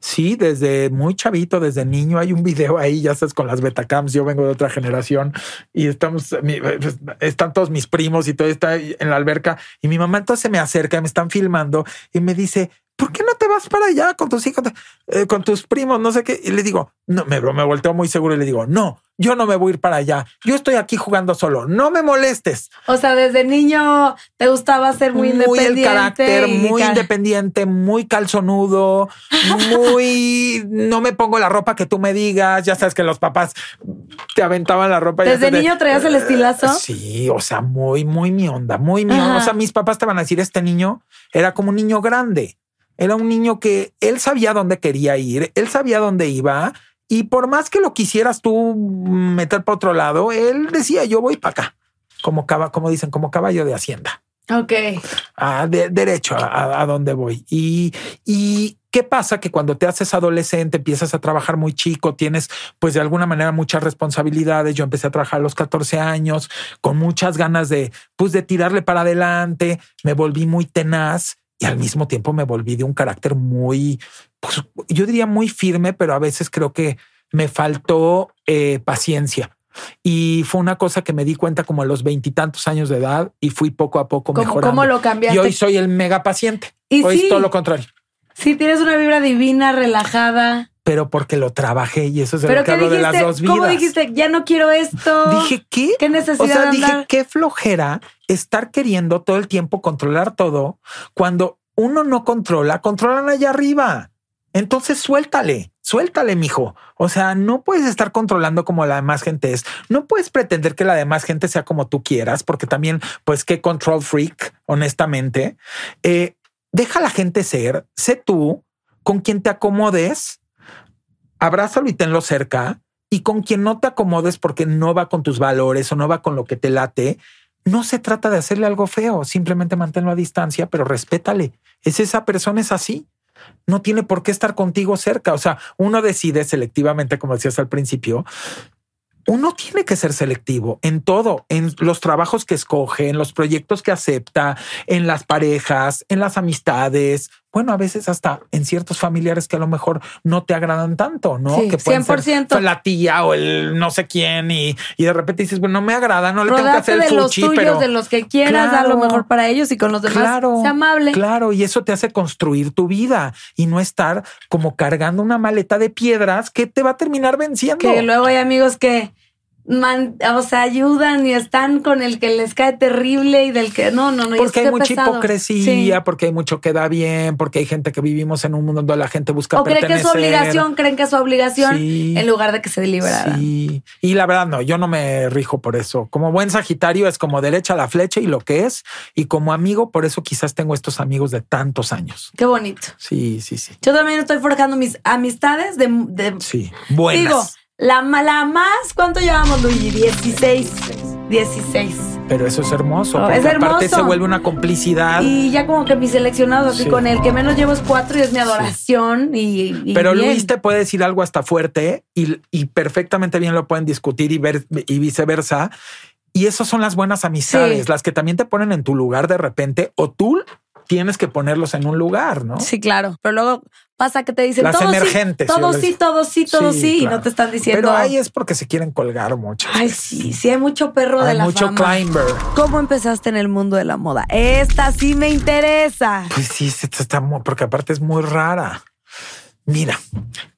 sí, desde muy chavito, desde niño hay un video ahí, ya sabes, con las betacams. Yo vengo de otra generación y estamos, pues, están todos mis primos y todo está en la alberca. Y mi mamá entonces se me acerca, me están filmando y me dice, ¿por qué no te vas para allá con tus hijos, eh, con tus primos, no sé qué? Y le digo, no, me, me volteo muy seguro y le digo, no, yo no me voy a ir para allá. Yo estoy aquí jugando solo. No me molestes. O sea, desde niño te gustaba ser muy, independiente. Muy el carácter, muy independiente, muy calzonudo, muy no me pongo la ropa que tú me digas. Ya sabes que los papás te aventaban la ropa. Desde niño traías el estilazo. Sí, o sea, muy, muy mi onda, muy mi onda. O sea, mis papás te van a decir, este niño era como un niño grande. Era un niño que él sabía dónde quería ir, él sabía dónde iba y por más que lo quisieras tú meter para otro lado, él decía yo voy para acá, como, como dicen, como caballo de hacienda. Ok. A de, derecho a, a, dónde voy. Y, y qué pasa que cuando te haces adolescente, empiezas a trabajar muy chico, tienes pues de alguna manera muchas responsabilidades. Yo empecé a trabajar a los 14 años con muchas ganas de pues de tirarle para adelante. Me volví muy tenaz y al mismo tiempo me volví de un carácter muy, pues, yo diría muy firme, pero a veces creo que me faltó eh, paciencia. Y fue una cosa que me di cuenta como a los veintitantos años de edad y fui poco a poco mejorando. ¿Cómo lo cambiaste? Y hoy soy el mega paciente. ¿Y hoy es todo lo contrario. Sí, tienes una vibra divina, relajada. Pero porque lo trabajé y eso es de lo que hablo de las dos vidas. ¿Cómo dijiste? Ya no quiero esto. Dije, ¿qué? ¿Qué necesidad? O sea, dije, qué flojera estar queriendo todo el tiempo controlar todo cuando uno no controla, controlan allá arriba. Entonces suéltale, suéltale, mijo. O sea, no puedes estar controlando como la demás gente es. No puedes pretender que la demás gente sea como tú quieras, porque también, pues, qué control freak, honestamente. Eh, deja a la gente ser, sé tú, con quien te acomodes, abrázalo y tenlo cerca. Y con quien no te acomodes porque no va con tus valores o no va con lo que te late, no se trata de hacerle algo feo, simplemente manténlo a distancia, pero respétale. Es esa persona, es así. No tiene por qué estar contigo cerca. O sea, uno decide selectivamente, como decías al principio, uno tiene que ser selectivo en todo, en los trabajos que escoge, en los proyectos que acepta, en las parejas, en las amistades. Bueno, a veces hasta en ciertos familiares que a lo mejor no te agradan tanto, ¿no? que pueden 100%. Ser la tía o el no sé quién y, y de repente dices, bueno, no me agrada, no le tengo que hacer el de los tuyos, de los que quieras, a lo mejor para ellos y con los demás, claro, sea amable. Claro, y eso te hace construir tu vida y no estar como cargando una maleta de piedras que te va a terminar venciendo. Que luego hay amigos que o sea, ayudan y están con el que les cae terrible y del que no, no, no. Porque hay mucha hipocresía, porque hay mucho que da bien, porque hay gente que vivimos en un mundo donde la gente busca o creen que es su obligación, creen que es su obligación en lugar de que se deliberara. Sí, y la verdad no, yo no me rijo por eso. Como buen Sagitario es como derecha la flecha y lo que es, y como amigo, por eso quizás tengo estos amigos de tantos años. Qué bonito. Sí, sí, sí. Yo también estoy forjando mis amistades de, de sí, buenas. Digo, la, la más, ¿cuánto llevamos, Luigi? 16. 16. Pero eso es hermoso. Oh, es hermoso. Aparte se vuelve una complicidad. Y ya como que mis seleccionados, así con el que menos llevo es cuatro y es mi adoración. Y, Pero Luis te puede decir algo hasta fuerte y, y, perfectamente bien lo pueden discutir y ver y viceversa. Y esas son las buenas amistades, las que también te ponen en tu lugar de repente o tú tienes que ponerlos en un lugar, ¿no? Sí, claro. Pero luego pasa que te dicen las emergentes. Sí, todo sí, todo sí, todo sí, y no te están diciendo. Pero ahí es porque se quieren colgar mucho. Ay, sí, sí, hay mucho perro de la mucho climber. ¿Cómo empezaste en el mundo de la moda? Esta sí me interesa. Pues sí, esta está muy, porque aparte es muy rara. Mira,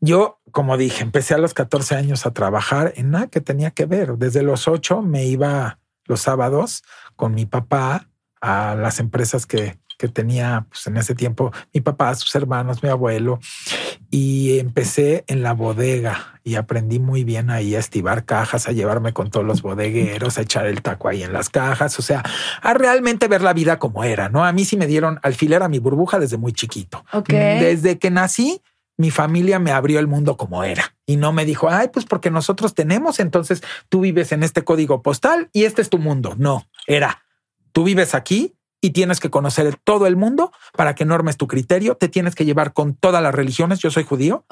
yo, como dije, empecé a los 14 años a trabajar en nada que tenía que ver. Desde los 8 me iba los sábados con mi papá a las empresas que que tenía pues, en ese tiempo mi papá, sus hermanos, mi abuelo. Y empecé en la bodega y aprendí muy bien ahí a estivar cajas, a llevarme con todos los bodegueros, a echar el taco ahí en las cajas, o sea, a realmente ver la vida como era, ¿no? A mí sí me dieron alfiler a mi burbuja desde muy chiquito. Desde que nací, mi familia me abrió el mundo como era y no me dijo, ay, pues porque nosotros tenemos, entonces tú vives en este código postal y este es tu mundo. No, era, tú vives aquí, y tienes que conocer todo el mundo para que normes tu criterio. Te tienes que llevar con todas las religiones. Yo soy judío.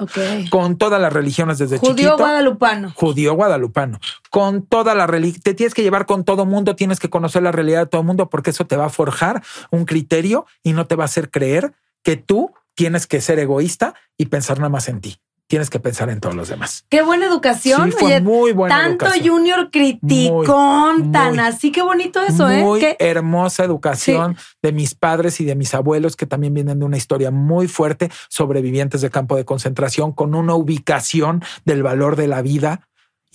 Con todas las religiones desde judío chiquito. Judío guadalupano. Judío guadalupano. Con toda la religión. Te tienes que llevar con todo mundo. Tienes que conocer la realidad de todo el mundo porque eso te va a forjar un criterio y no te va a hacer creer que tú tienes que ser egoísta y pensar nada más en ti. Tienes que pensar en todos los demás. Qué buena educación. Sí, fue muy buena tanto educación. Junior criticón, Muy, tan muy, así. Qué bonito eso, ¿eh? muy Qué- hermosa educación de mis padres y de mis abuelos que también vienen de una historia muy fuerte, sobrevivientes de campo de concentración, con una ubicación del valor de la vida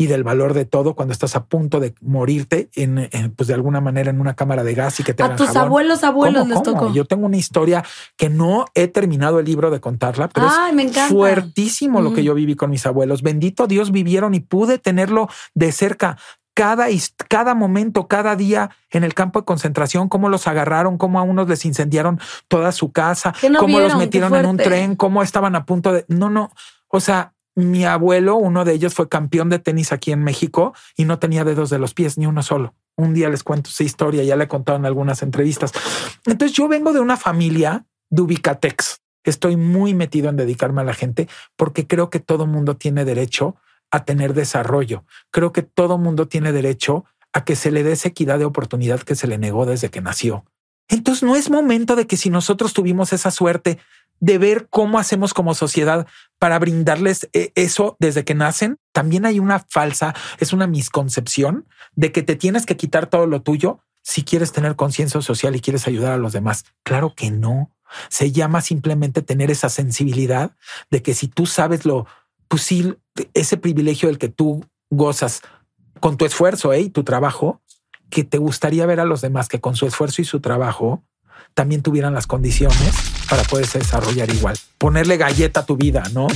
y del valor de todo cuando estás a punto de morirte en, en, pues de alguna manera en una cámara de gas y que te a hagan tus jabón. abuelos, abuelos ¿Cómo, les cómo? tocó. Yo tengo una historia que no he terminado el libro de contarla, pero Ay, me es encanta. fuertísimo lo que yo viví con mis abuelos. Bendito Dios vivieron y pude tenerlo de cerca. Cada, cada momento, cada día en el campo de concentración, cómo los agarraron, cómo a unos les incendiaron toda su casa, no cómo vieron, los metieron en un tren, cómo estaban a punto de... No, no. O sea, mi abuelo, uno de ellos fue campeón de tenis aquí en México y no tenía dedos de los pies, ni uno solo. Un día les cuento esa historia, ya le he contado en algunas entrevistas. Entonces yo vengo de una familia de Ubicatex. Estoy muy metido en dedicarme a la gente porque creo que todo mundo tiene derecho a tener desarrollo. Creo que todo mundo tiene derecho a que se le dé esa equidad de oportunidad que se le negó desde que nació. Entonces no es momento de que si nosotros tuvimos esa suerte de ver cómo hacemos como sociedad para brindarles eh, eso desde que nacen, también hay una falsa, es una misconcepción de que te tienes que quitar todo lo tuyo si quieres tener conciencia social y quieres ayudar a los demás. Claro que no. Se llama simplemente tener esa sensibilidad de que si tú sabes lo, pues sí, ese privilegio del que tú gozas con tu esfuerzo ¿eh? y tu trabajo, que te gustaría ver a los demás que con su esfuerzo y su trabajo también tuvieran las condiciones para poderse desarrollar igual. Ponerle galleta a tu vida, ¿no?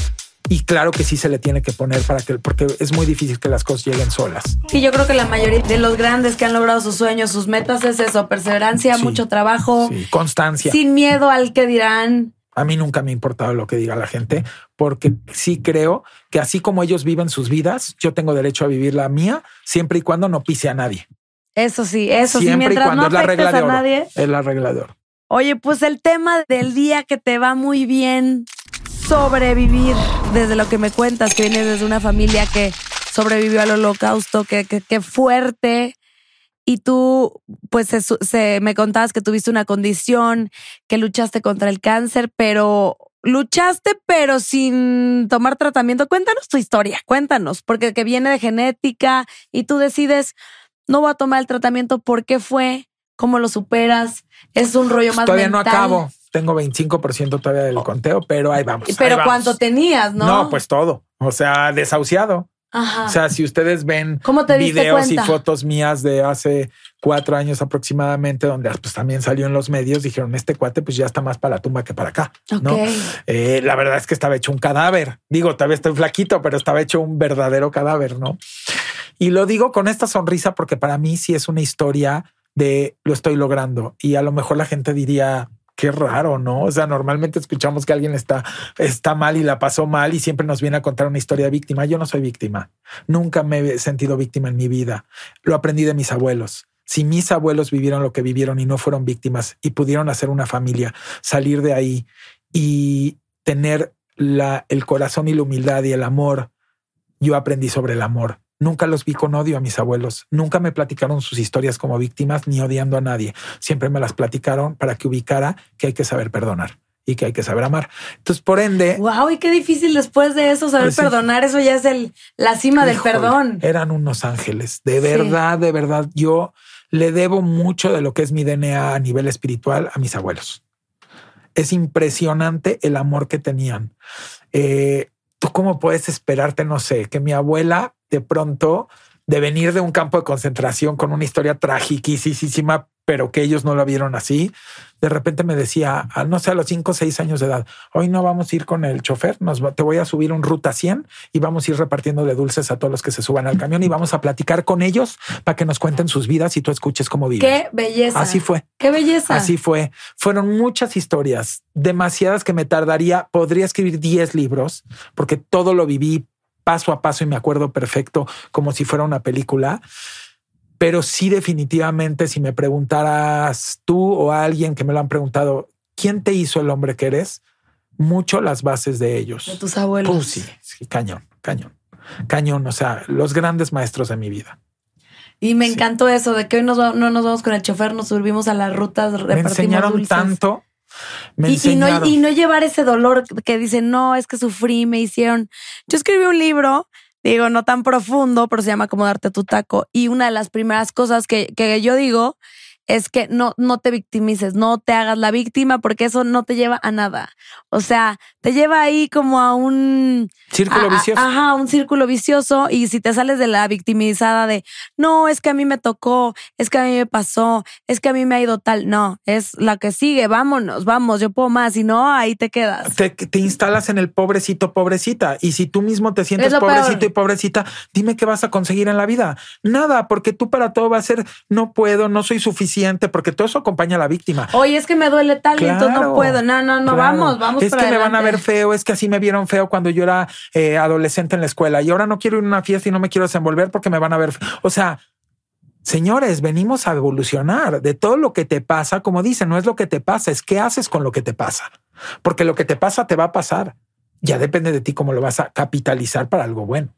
Y claro que sí se le tiene que poner para que, porque es muy difícil que las cosas lleguen solas. Sí, yo creo que la mayoría de los grandes que han logrado sus sueños, sus metas es eso, perseverancia, Sí. mucho trabajo, Sí, constancia. sin miedo al que dirán. A mí nunca me ha importado lo que diga la gente, porque sí creo que así como ellos viven sus vidas, yo tengo derecho a vivir la mía, siempre y cuando no pise a nadie. Eso sí, eso sí, siempre y cuando no es la regla de oro. nadie. Es la regla de oro. Oye, pues el tema del día que te va muy bien sobrevivir, desde lo que me cuentas, que vienes desde una familia que sobrevivió al holocausto, que, que, fuerte. Y tú, pues se- me contabas que tuviste una condición, que luchaste contra el cáncer, pero luchaste, pero sin tomar tratamiento. Cuéntanos tu historia, cuéntanos, porque que viene de genética y tú decides, no voy a tomar el tratamiento, ¿por qué fue? ¿Cómo lo superas? Es un rollo Pues más todavía no acabo. Tengo 25% todavía del conteo, pero ahí vamos. Pero. ¿cuánto tenías, no? No, pues todo. O sea, desahuciado. Ajá. O sea, si ustedes ven ¿Cómo te diste videos y fotos mías de hace cuatro años aproximadamente, donde pues también salió en los medios, dijeron, este cuate pues ya está más para la tumba que para acá. ¿no? Eh, la verdad es que estaba hecho un cadáver. Digo, todavía estoy flaquito, pero estaba hecho un verdadero cadáver, ¿no? Y lo digo con esta sonrisa porque para mí sí es una historia de lo estoy logrando. Y a lo mejor la gente diría, qué raro, ¿no? O sea, normalmente escuchamos que alguien está, está mal y la pasó mal y siempre nos viene a contar una historia de víctima. Yo no soy víctima. Nunca me he sentido víctima en mi vida. Lo aprendí de mis abuelos. Si mis abuelos vivieron lo que vivieron y no fueron víctimas y pudieron hacer una familia, salir de ahí y tener la, el corazón y la humildad y el amor, yo aprendí sobre el amor. Nunca los vi con odio a mis abuelos. Nunca me platicaron sus historias como víctimas ni odiando a nadie. Siempre me las platicaron para que ubicara que hay que saber perdonar y que hay que saber amar. Entonces, por ende, Wow, y qué difícil después de eso saber Pues perdonar. Eso ya es el, la cima del perdón. Eran unos ángeles. De Sí. verdad, de verdad. Yo le debo mucho de lo que es mi DNA a nivel espiritual a mis abuelos. Es impresionante el amor que tenían. Eh, ¿Tú cómo puedes esperarte, no sé, que mi abuela de pronto, de venir de un campo de concentración con una historia trágica, pero que ellos no la vieron así, de repente me decía, a, no sé, a los 5 o 6 años de edad, hoy no vamos a ir con el chofer, nos, va- te voy a subir un ruta 100 y vamos a ir repartiendo de dulces a todos los que se suban al camión y vamos a platicar con ellos para que nos cuenten sus vidas y tú escuches cómo viven. Qué belleza. Así fue. Qué belleza. Así fue. Fueron muchas historias, demasiadas que me tardaría. Podría escribir 10 libros porque todo lo viví paso a paso y me acuerdo perfecto como si fuera una película. Pero sí, definitivamente, si me preguntaras tú o a alguien que me lo han preguntado, ¿quién te hizo el hombre que eres? Mucho las bases de ellos. De tus abuelos. Pues sí, sí, cañón, cañón, cañón. O sea, los grandes maestros de mi vida. Y me Sí. encantó eso de que hoy nos no nos vamos con el chofer, nos subimos a las rutas, me enseñaron dulces. tanto Me y, y no, y no llevar ese dolor que dicen, no, es que sufrí, me hicieron. Yo escribí un libro, digo, no tan profundo, pero se llama Como darte tu taco. Y una de las primeras cosas que, que yo digo es que no, no te victimices, no te hagas la víctima, porque eso no te lleva a nada. O sea, te lleva ahí como a un Círculo a- a- vicioso. Ajá, un círculo vicioso. Y si te sales de la victimizada de no, es que a mí me tocó, es que a mí me pasó, es que a mí me ha ido tal. No, es la que sigue, vámonos, vamos, yo puedo más. Si no, ahí te quedas. te, te instalas en el pobrecito, pobrecita. Y si tú mismo te sientes pobrecito peor. y pobrecita, dime qué vas a conseguir en la vida. Nada, porque tú para todo va a ser no puedo, no soy suficiente, porque todo eso acompaña a la víctima. Oye, es que me duele tal y entonces no puedo. No, no, no, claro. vamos, vamos Es que me van a ver feo, es que así me vieron feo cuando yo era eh, adolescente en la escuela y ahora no quiero ir a una fiesta y no me quiero desenvolver porque me van a ver. fe- O sea, señores, venimos a evolucionar de todo lo que te pasa. Como dicen, no es lo que te pasa, es qué haces con lo que te pasa, porque lo que te pasa te va a pasar. Ya depende de ti cómo lo vas a capitalizar para algo bueno.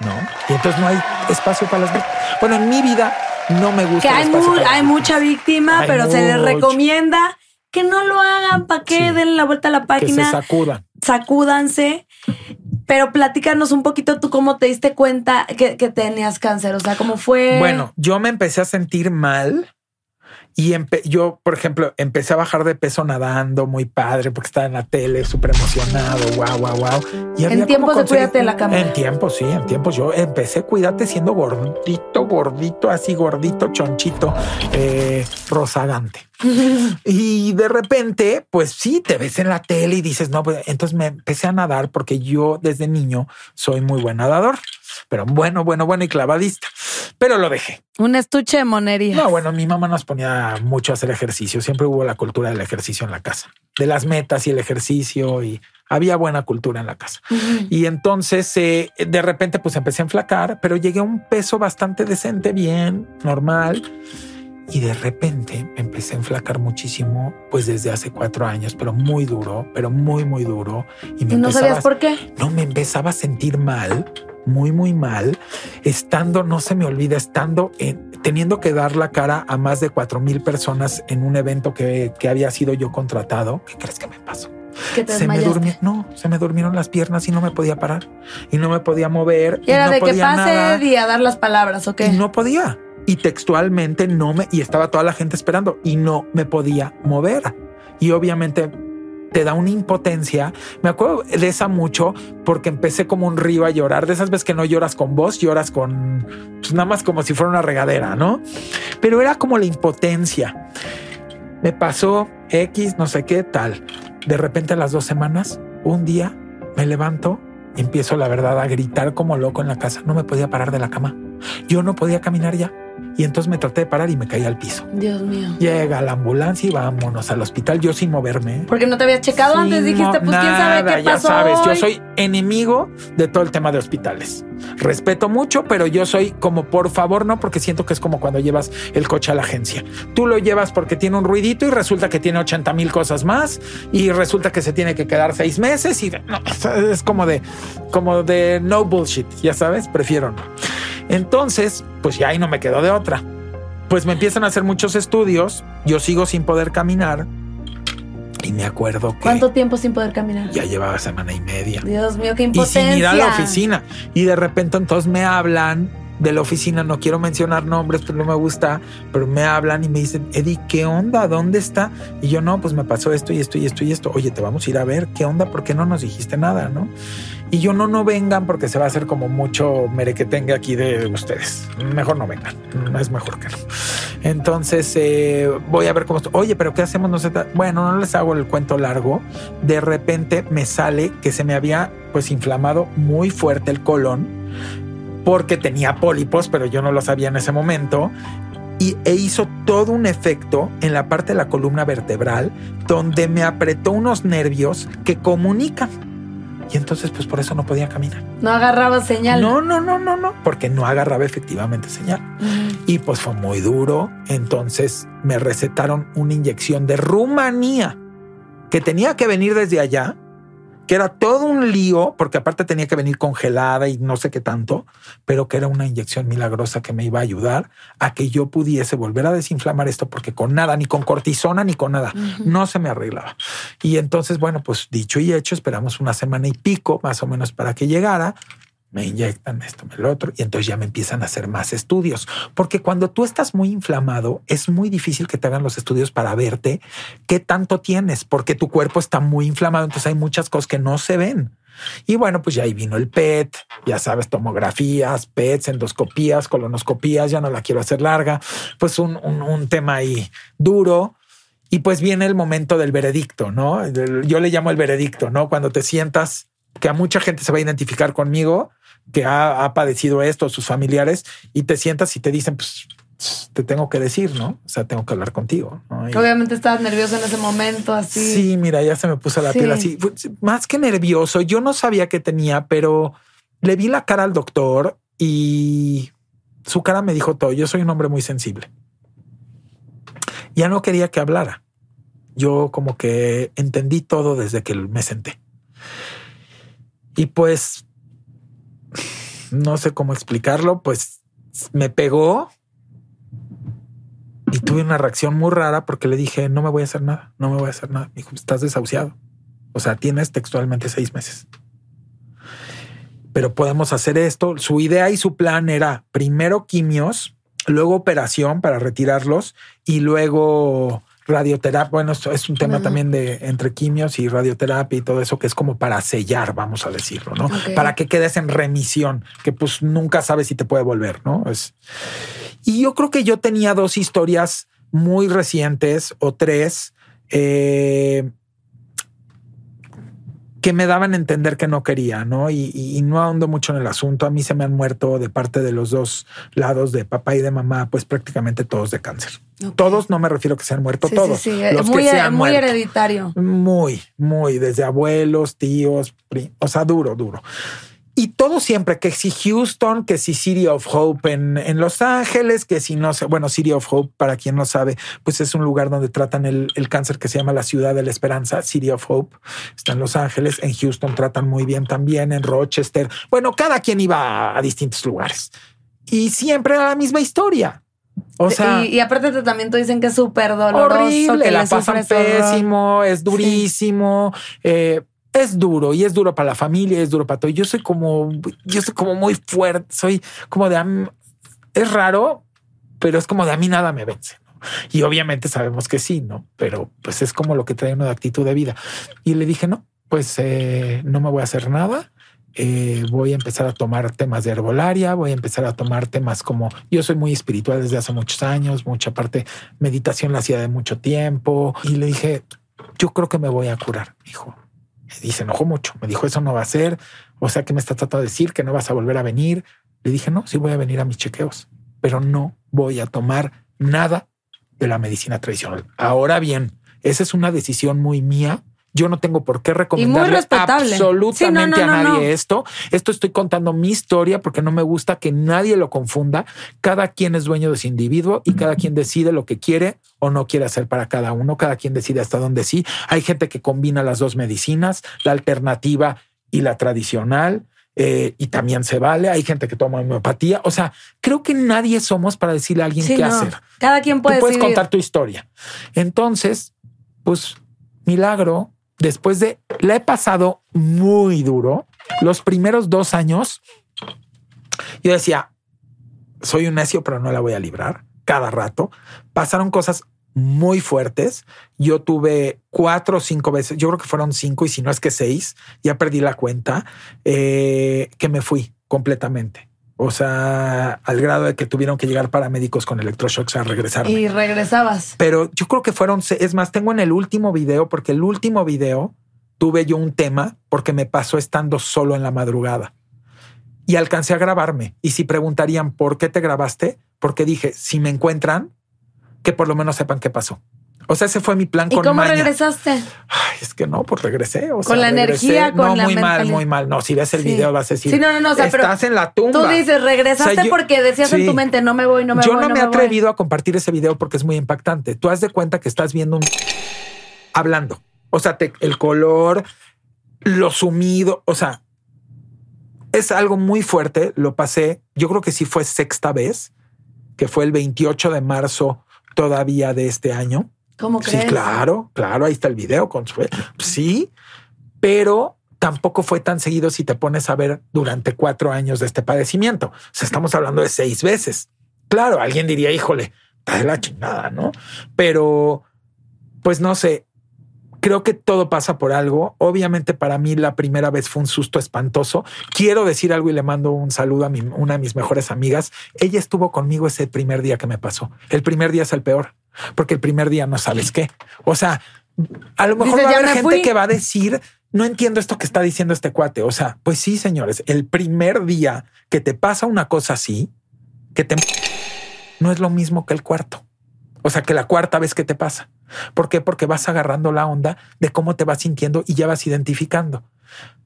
No, y entonces no hay espacio para las. Bueno, en mi vida no me gusta. Que hay, mu- hay mucha víctima, Hay pero se les recomienda que no lo hagan, para que Sí. den la vuelta a la que se página, sacudan. sacúdanse. Pero platícanos un poquito tú cómo te diste cuenta que, que tenías cáncer, o sea, cómo fue. Bueno, yo me empecé a sentir mal y yo, por ejemplo, empecé a bajar de peso nadando, muy padre, porque estaba en la tele, súper emocionado, wow, wow, wow. Y En tiempos de cuídate de la cama. En tiempos, sí, en tiempos. Yo empecé cuídate siendo gordito, gordito, así gordito, chonchito, eh, rozagante. Y de repente, pues sí, te ves en la tele y dices, no, pues entonces me empecé a nadar porque yo desde niño soy muy buen nadador, pero bueno, bueno, bueno y clavadista, pero lo dejé. Un estuche de monería. No, bueno, mi mamá nos ponía mucho a hacer ejercicio. Siempre hubo la cultura del ejercicio en la casa, de las metas y el ejercicio y había buena cultura en la casa. Y entonces eh, de repente pues empecé a enflacar, pero llegué a un peso bastante decente, bien, normal. Y de repente me empecé a enflacar muchísimo, pues desde hace cuatro años, pero muy duro, pero muy, muy duro. Y me ¿Y no empezaba sabías por qué? no me empezaba a sentir mal, muy, muy mal, estando, no se me olvida, estando en, teniendo que dar la cara a más de cuatro mil personas en un evento que, que había sido yo contratado. ¿Qué crees que me pasó? Que te Se me durmió, no, se me durmieron las piernas y no me podía parar y no me podía mover. Y era no de que podía pase nada, y a dar las palabras, ¿ok? y no podía. Y textualmente no me, y estaba toda la gente esperando y no me podía mover. Y obviamente te da una impotencia. Me acuerdo de esa mucho porque empecé como un río a llorar. De esas veces que no lloras con voz, lloras con pues nada más como si fuera una regadera, ¿no? Pero era como la impotencia. Me pasó X, no sé qué tal. De repente a las dos semanas, un día me levanto y empiezo la verdad a gritar como loco en la casa. No me podía parar de la cama. Yo no podía caminar ya. Y entonces me traté de parar y me caí al piso. Dios mío. Llega la ambulancia y vámonos al hospital, yo sin moverme. ¿eh? Porque no te habías checado antes, dijiste, no, pues quién sabe qué ya pasó. sabes, yo hoy? soy enemigo de todo el tema de hospitales. Respeto mucho, pero yo soy como por favor no, porque siento que es como cuando llevas el coche a la agencia. Tú lo llevas porque tiene un ruidito y resulta que tiene 80 mil cosas más y resulta que se tiene que quedar seis meses y no, es como de, como de no bullshit, ya sabes, prefiero no. Entonces, pues ya ahí no me quedo de otra. Pues me empiezan a hacer muchos estudios, yo sigo sin poder caminar y me acuerdo que ¿Cuánto tiempo sin poder caminar? ya llevaba semana y media. Dios mío, qué Y impotencia. sin ir a la oficina. Y de repente entonces me hablan de la oficina, no quiero mencionar nombres, pero no me gusta, pero me hablan y me dicen, Eddie, ¿qué onda? ¿Dónde está? Y yo no, pues me pasó esto y esto y esto y esto. Oye, te vamos a ir a ver, ¿qué onda? ¿Por qué no nos dijiste nada? ¿No? Y yo no, no vengan porque se va a hacer como mucho merequetengue aquí de ustedes. Mejor no vengan, es mejor que no. Entonces eh, voy a ver cómo estoy. Oye, pero ¿qué hacemos? No sé. Bueno, no les hago el cuento largo. De repente me sale que se me había pues inflamado muy fuerte el colon porque tenía pólipos, pero yo no lo sabía en ese momento. Y e hizo todo un efecto en la parte de la columna vertebral donde me apretó unos nervios que comunican. Y entonces, pues por eso no podía caminar. No agarraba señal. No, no, no, no, no, porque no agarraba efectivamente señal. Ujú. Y pues fue muy duro. Entonces me recetaron una inyección de Rumanía que tenía que venir desde allá que era todo un lío, porque aparte tenía que venir congelada y no sé qué tanto, pero que era una inyección milagrosa que me iba a ayudar a que yo pudiese volver a desinflamar esto, porque con nada, ni con cortisona, ni con nada, no se me arreglaba. Y entonces, bueno, pues dicho y hecho, esperamos una semana y pico más o menos para que llegara me inyectan esto, el otro, y entonces ya me empiezan a hacer más estudios. Porque cuando tú estás muy inflamado, es muy difícil que te hagan los estudios para verte qué tanto tienes, porque tu cuerpo está muy inflamado, entonces hay muchas cosas que no se ven. Y bueno, pues ya ahí vino el PET, ya sabes, tomografías, PETs, endoscopías, colonoscopías, ya no la quiero hacer larga, pues un, un tema ahí duro. Y pues viene el momento del veredicto, ¿no? Yo le llamo el veredicto, ¿no? Cuando te sientas que a mucha gente se va a identificar conmigo que ha, padecido esto, sus familiares, y te sientas y te dicen, pues te tengo que decir, ¿no? O sea, tengo que hablar contigo. Obviamente estabas nervioso en ese momento, así. Sí, mira, ya se me puso la piel así. Más que nervioso, yo no sabía qué tenía, pero le vi la cara al doctor y su cara me dijo todo. Yo soy un hombre muy sensible. Ya no quería que hablara. Yo como que entendí todo desde que me senté. Y pues no sé cómo explicarlo, pues me pegó y tuve una reacción muy rara porque le dije, no me voy a hacer nada, no me voy a hacer nada. Me dijo, estás desahuciado. O sea, tienes textualmente seis meses. Pero podemos hacer esto. Su idea y su plan era primero quimios, luego operación para retirarlos y luego radioterapia, bueno, es un tema también de entre quimios y radioterapia y todo eso que es como para sellar, vamos a decirlo, ¿no? Para que quedes en remisión, que pues nunca sabes si te puede volver, ¿no? Es... Y yo creo que yo tenía dos historias muy recientes o tres eh, que me daban a entender que no quería, ¿no? Y, no ahondo mucho en el asunto. A mí se me han muerto de parte de los dos lados, de papá y de mamá, pues prácticamente todos de cáncer. Todos, no me refiero a que se han muerto todos. Sí, sí. Los muy, que muy hereditario. Muy, muy, desde abuelos, tíos, o sea, duro, duro. Y todo siempre, que si Houston, que si City of Hope en, en, Los Ángeles, que si no sé, bueno, City of Hope, para quien no sabe, pues es un lugar donde tratan el, el, cáncer que se llama la Ciudad de la Esperanza, City of Hope, está en Los Ángeles, en Houston tratan muy bien también, en Rochester, bueno, cada quien iba a, distintos lugares. Y siempre era la misma historia. O sea, y, aparte de tratamiento dicen que es súper doloroso. Horrible, la pasan pésimo, es durísimo. Eh, es duro y es duro para la familia, es duro para todo. Yo soy como, yo soy como muy fuerte, soy como de, es raro, pero es como de a mí nada me vence. Y obviamente sabemos que sí, ¿no? Pero pues es como lo que trae una actitud de vida. Y le dije, no, pues eh, no me voy a hacer nada. Eh, voy a empezar a tomar temas de herbolaria, voy a empezar a tomar temas como yo soy muy espiritual desde hace muchos años, mucha parte meditación la hacía de mucho tiempo y le dije, yo creo que me voy a curar, hijo y se enojó mucho. Me dijo, eso no va a ser. O sea, que me está tratando de decir que no vas a volver a venir. Le dije, no, sí voy a venir a mis chequeos, pero no voy a tomar nada de la medicina tradicional. Ahora bien, esa es una decisión muy mía yo no tengo por qué recomendarle absolutamente a nadie esto. Esto estoy contando mi historia porque no me gusta que nadie lo confunda. Cada quien es dueño de su individuo y cada quien decide lo que quiere o no quiere hacer para cada uno. Cada quien decide hasta dónde sí. Hay gente que combina las dos medicinas, la alternativa y la tradicional. Eh, y también se vale. Hay gente que toma homeopatía. O sea, creo que nadie somos para decirle a alguien qué hacer. Cada quien puede. Tú puedes contar tu historia. Entonces, pues milagro después de, la he pasado muy duro. Los primeros dos años, yo decía, soy un necio, pero no la voy a librar cada rato. Pasaron cosas muy fuertes. Yo tuve cuatro o cinco veces, yo creo que fueron cinco y si no es que seis, ya perdí la cuenta, eh, que me fui completamente. O sea, al grado de que tuvieron que llegar paramédicos con electroshocks a regresar. Y regresabas. Pero yo creo que fueron, es más, tengo en el último video, porque el último video tuve yo un tema porque me pasó estando solo en la madrugada y alcancé a grabarme. Y si preguntarían por qué te grabaste, porque dije, si me encuentran, que por lo menos sepan qué pasó. O sea, ese fue mi plan ¿Y cómo regresaste? Ay, es que no, pues regresé. O con la energía, con no, muy mal, muy mal. No, si ves el video vas a decir, sí, no, no, no, estás en la tumba. Tú dices, regresaste porque decías en tu mente, no me voy, no me voy. Yo no, me he atrevido a compartir ese video porque es muy impactante. Tú has de cuenta que estás viendo un hablando. O sea, el color, lo sumido, o sea, es algo muy fuerte. Lo pasé, yo creo que sí fue sexta vez, que fue el 28 de marzo todavía de este año. ¿Cómo crees? Sí, claro, claro, ahí está el video, con su... Sí, pero tampoco fue tan seguido si te pones a ver durante cuatro años de este padecimiento. O sea, estamos hablando de seis veces. Claro, alguien diría, híjole, está de la chingada, ¿no? Pero, pues no sé, creo que todo pasa por algo. Obviamente para mí la primera vez fue un susto espantoso. Quiero decir algo y le mando un saludo a mi, una de mis mejores amigas. Ella estuvo conmigo ese primer día que me pasó. El primer día es el peor, porque el primer día no sabes qué. O sea, a lo mejor va a "Ya haber gente fui". que va a decir, no entiendo esto que está diciendo este cuate. O sea, pues sí, señores, el primer día que te pasa una cosa así, que te no es lo mismo que el cuarto. O sea, que la cuarta vez que te pasa. ¿Por qué? Porque vas agarrando la onda de cómo te vas sintiendo y ya vas identificando.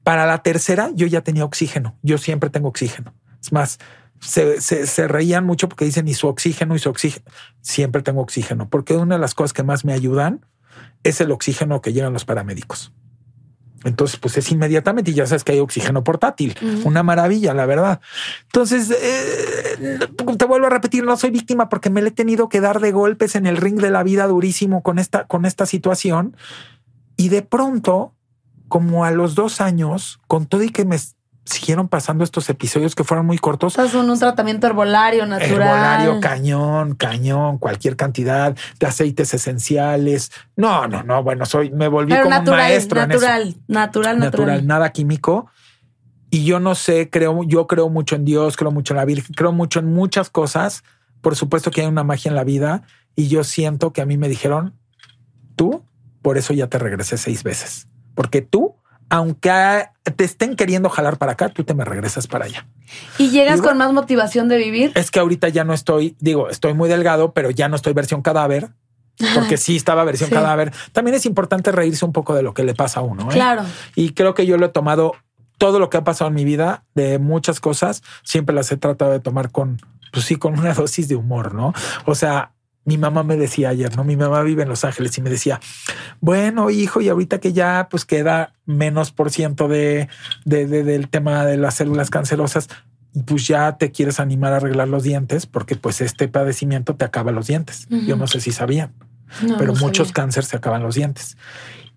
Para la tercera, yo ya tenía oxígeno. Yo siempre tengo oxígeno. Es más, se, se- se reían mucho porque dicen y su oxígeno y su oxígeno. Siempre tengo oxígeno, porque una de las cosas que más me ayudan es el oxígeno que llegan los paramédicos. Entonces, pues es inmediatamente y ya sabes que hay oxígeno portátil. Una maravilla, la verdad. Entonces, eh, te vuelvo a repetir, no soy víctima porque me le he tenido que dar de golpes en el ring de la vida durísimo con esta, con esta situación. Y de pronto, como a los dos años, con todo y que me siguieron pasando estos episodios que fueron muy cortos, Estás en un tratamiento herbolario natural. Herbolario, cañón, cañón, cualquier cantidad de aceites esenciales. No, no, no. Bueno, soy, me volví Pero como un natural, maestro en eso. natural, natural, natural, Natural, nada químico. Y yo no sé, creo, yo creo mucho en Dios, creo mucho en la Virgen, creo mucho en muchas cosas. Por supuesto que hay una magia en la vida y yo siento que a mí me dijeron, tú, por eso ya te regresé seis veces, porque tú, aunque te estén queriendo jalar para acá, tú te me regresas para allá. Y llegas con más motivación de vivir. Es que ahorita ya no estoy, digo, estoy muy delgado, pero ya no estoy versión cadáver, porque sí estaba versión Sí. cadáver. También es importante reírse un poco de lo que le pasa a uno. ¿eh? Claro. Y creo que yo lo he tomado todo lo que ha pasado en mi vida, de muchas cosas, siempre las he tratado de tomar con, pues sí, con una dosis de humor, ¿no? O sea, mi mamá me decía ayer, ¿no? Mi mamá vive en Los Ángeles y me decía, bueno, hijo, y ahorita que ya pues queda menos por ciento de, de- de- del tema de las células cancerosas, pues ya te quieres animar a arreglar los dientes porque pues este padecimiento te acaba los dientes. Yo no sé si sabían No, pero no muchos cánceres se acaban los dientes.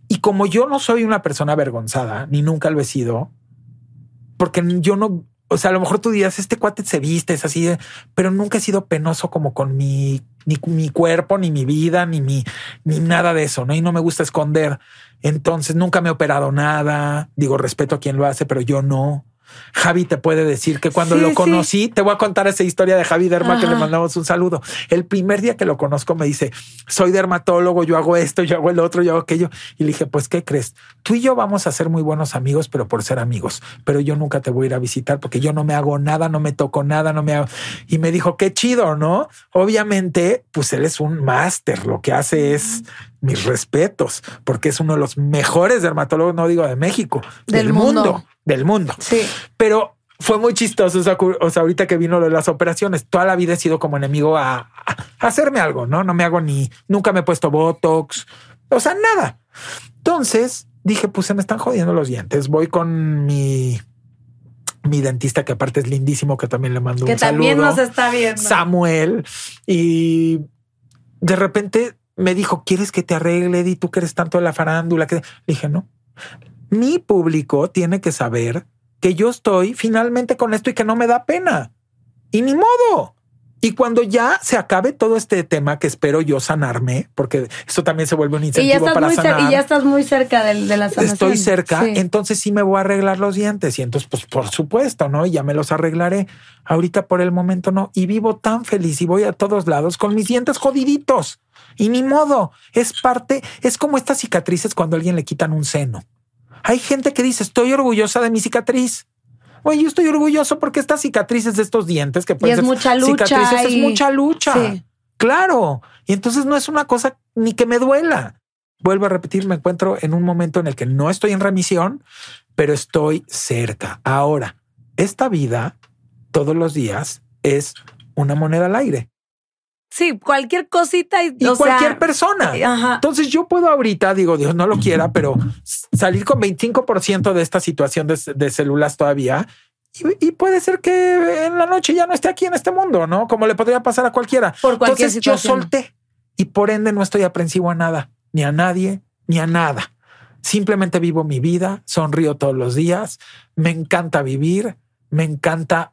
Y como yo no soy una persona avergonzada, ni nunca lo he sido, porque yo no, o sea, a lo mejor tú dirías, este cuate se viste, es así, pero nunca he sido penoso como con mi, ni mi cuerpo, ni mi vida, ni mi, ni nada de eso, ¿no? Y no me gusta esconder. Entonces nunca me he operado nada. Digo, respeto a quien lo hace, pero yo no. Javi te puede decir que cuando Sí, lo sí. conocí, te voy a contar esa historia de Javi Derma que le mandamos un saludo. El primer día que lo conozco me dice, soy dermatólogo, yo hago esto, yo hago el otro, yo hago aquello. Y le dije, pues, ¿qué crees? Tú y yo vamos a ser muy buenos amigos, pero por ser amigos. Pero yo nunca te voy a ir a visitar porque yo no me hago nada, no me toco nada, no me hago. Y me dijo, qué chido, ¿no? Obviamente, pues él es un máster. Lo que hace es mis respetos, porque es uno de los mejores dermatólogos, no digo de México, Del del, mundo. mundo, del mundo. Sí. Pero fue muy chistoso. O sea, cu- o sea, ahorita que vino lo de las operaciones, toda la vida he sido como enemigo a, a hacerme algo, no? No me hago ni nunca me he puesto botox, o sea, nada. Entonces dije, pues se me están jodiendo los dientes. Voy con mi, mi dentista, que aparte es lindísimo, que también le mando Que un también saludo. nos está viendo. Samuel. Y de repente me dijo, ¿quieres que te arregle? Y tú que eres tanto de la farándula. Que... Le dije, no. Mi público tiene que saber que yo estoy finalmente con esto y que no me da pena. Y ni modo. Y cuando ya se acabe todo este tema que espero yo sanarme, porque eso también se vuelve un Y incentivo estás para sanar. y ya estás muy cerca del- de, la sanación. Estoy cerca, Sí. entonces sí me voy a arreglar los dientes. Y entonces, pues por supuesto, ¿no? Y ya me los arreglaré. Ahorita por el momento no. Y vivo tan feliz y voy a todos lados con mis dientes jodiditos. Y ni modo. Es parte, es como estas cicatrices cuando a alguien le quitan un seno. Hay gente que dice, estoy orgullosa de mi cicatriz. Oye, yo estoy orgulloso porque estas cicatrices de estos dientes que pueden es ser mucha lucha cicatrices y- es mucha lucha. Sí. Claro. Y entonces no es una cosa ni que me duela. Vuelvo a repetir, me encuentro en un momento en el que no estoy en remisión, pero estoy cerca. Ahora, esta vida todos los días es una moneda al aire. Sí, cualquier cosita y, y o sea, cualquier persona. Ajá. Entonces yo puedo ahorita, digo, Dios no lo quiera, pero salir con 25% de esta situación de, de células todavía. Y, y puede ser que en la noche ya no esté aquí en este mundo, ¿no? Como le podría pasar a cualquiera. Por cualquier Entonces situación. yo solté y por ende no estoy aprensivo a nada, ni a nadie, ni a nada. Simplemente vivo mi vida, sonrío todos los días, me encanta vivir, me encanta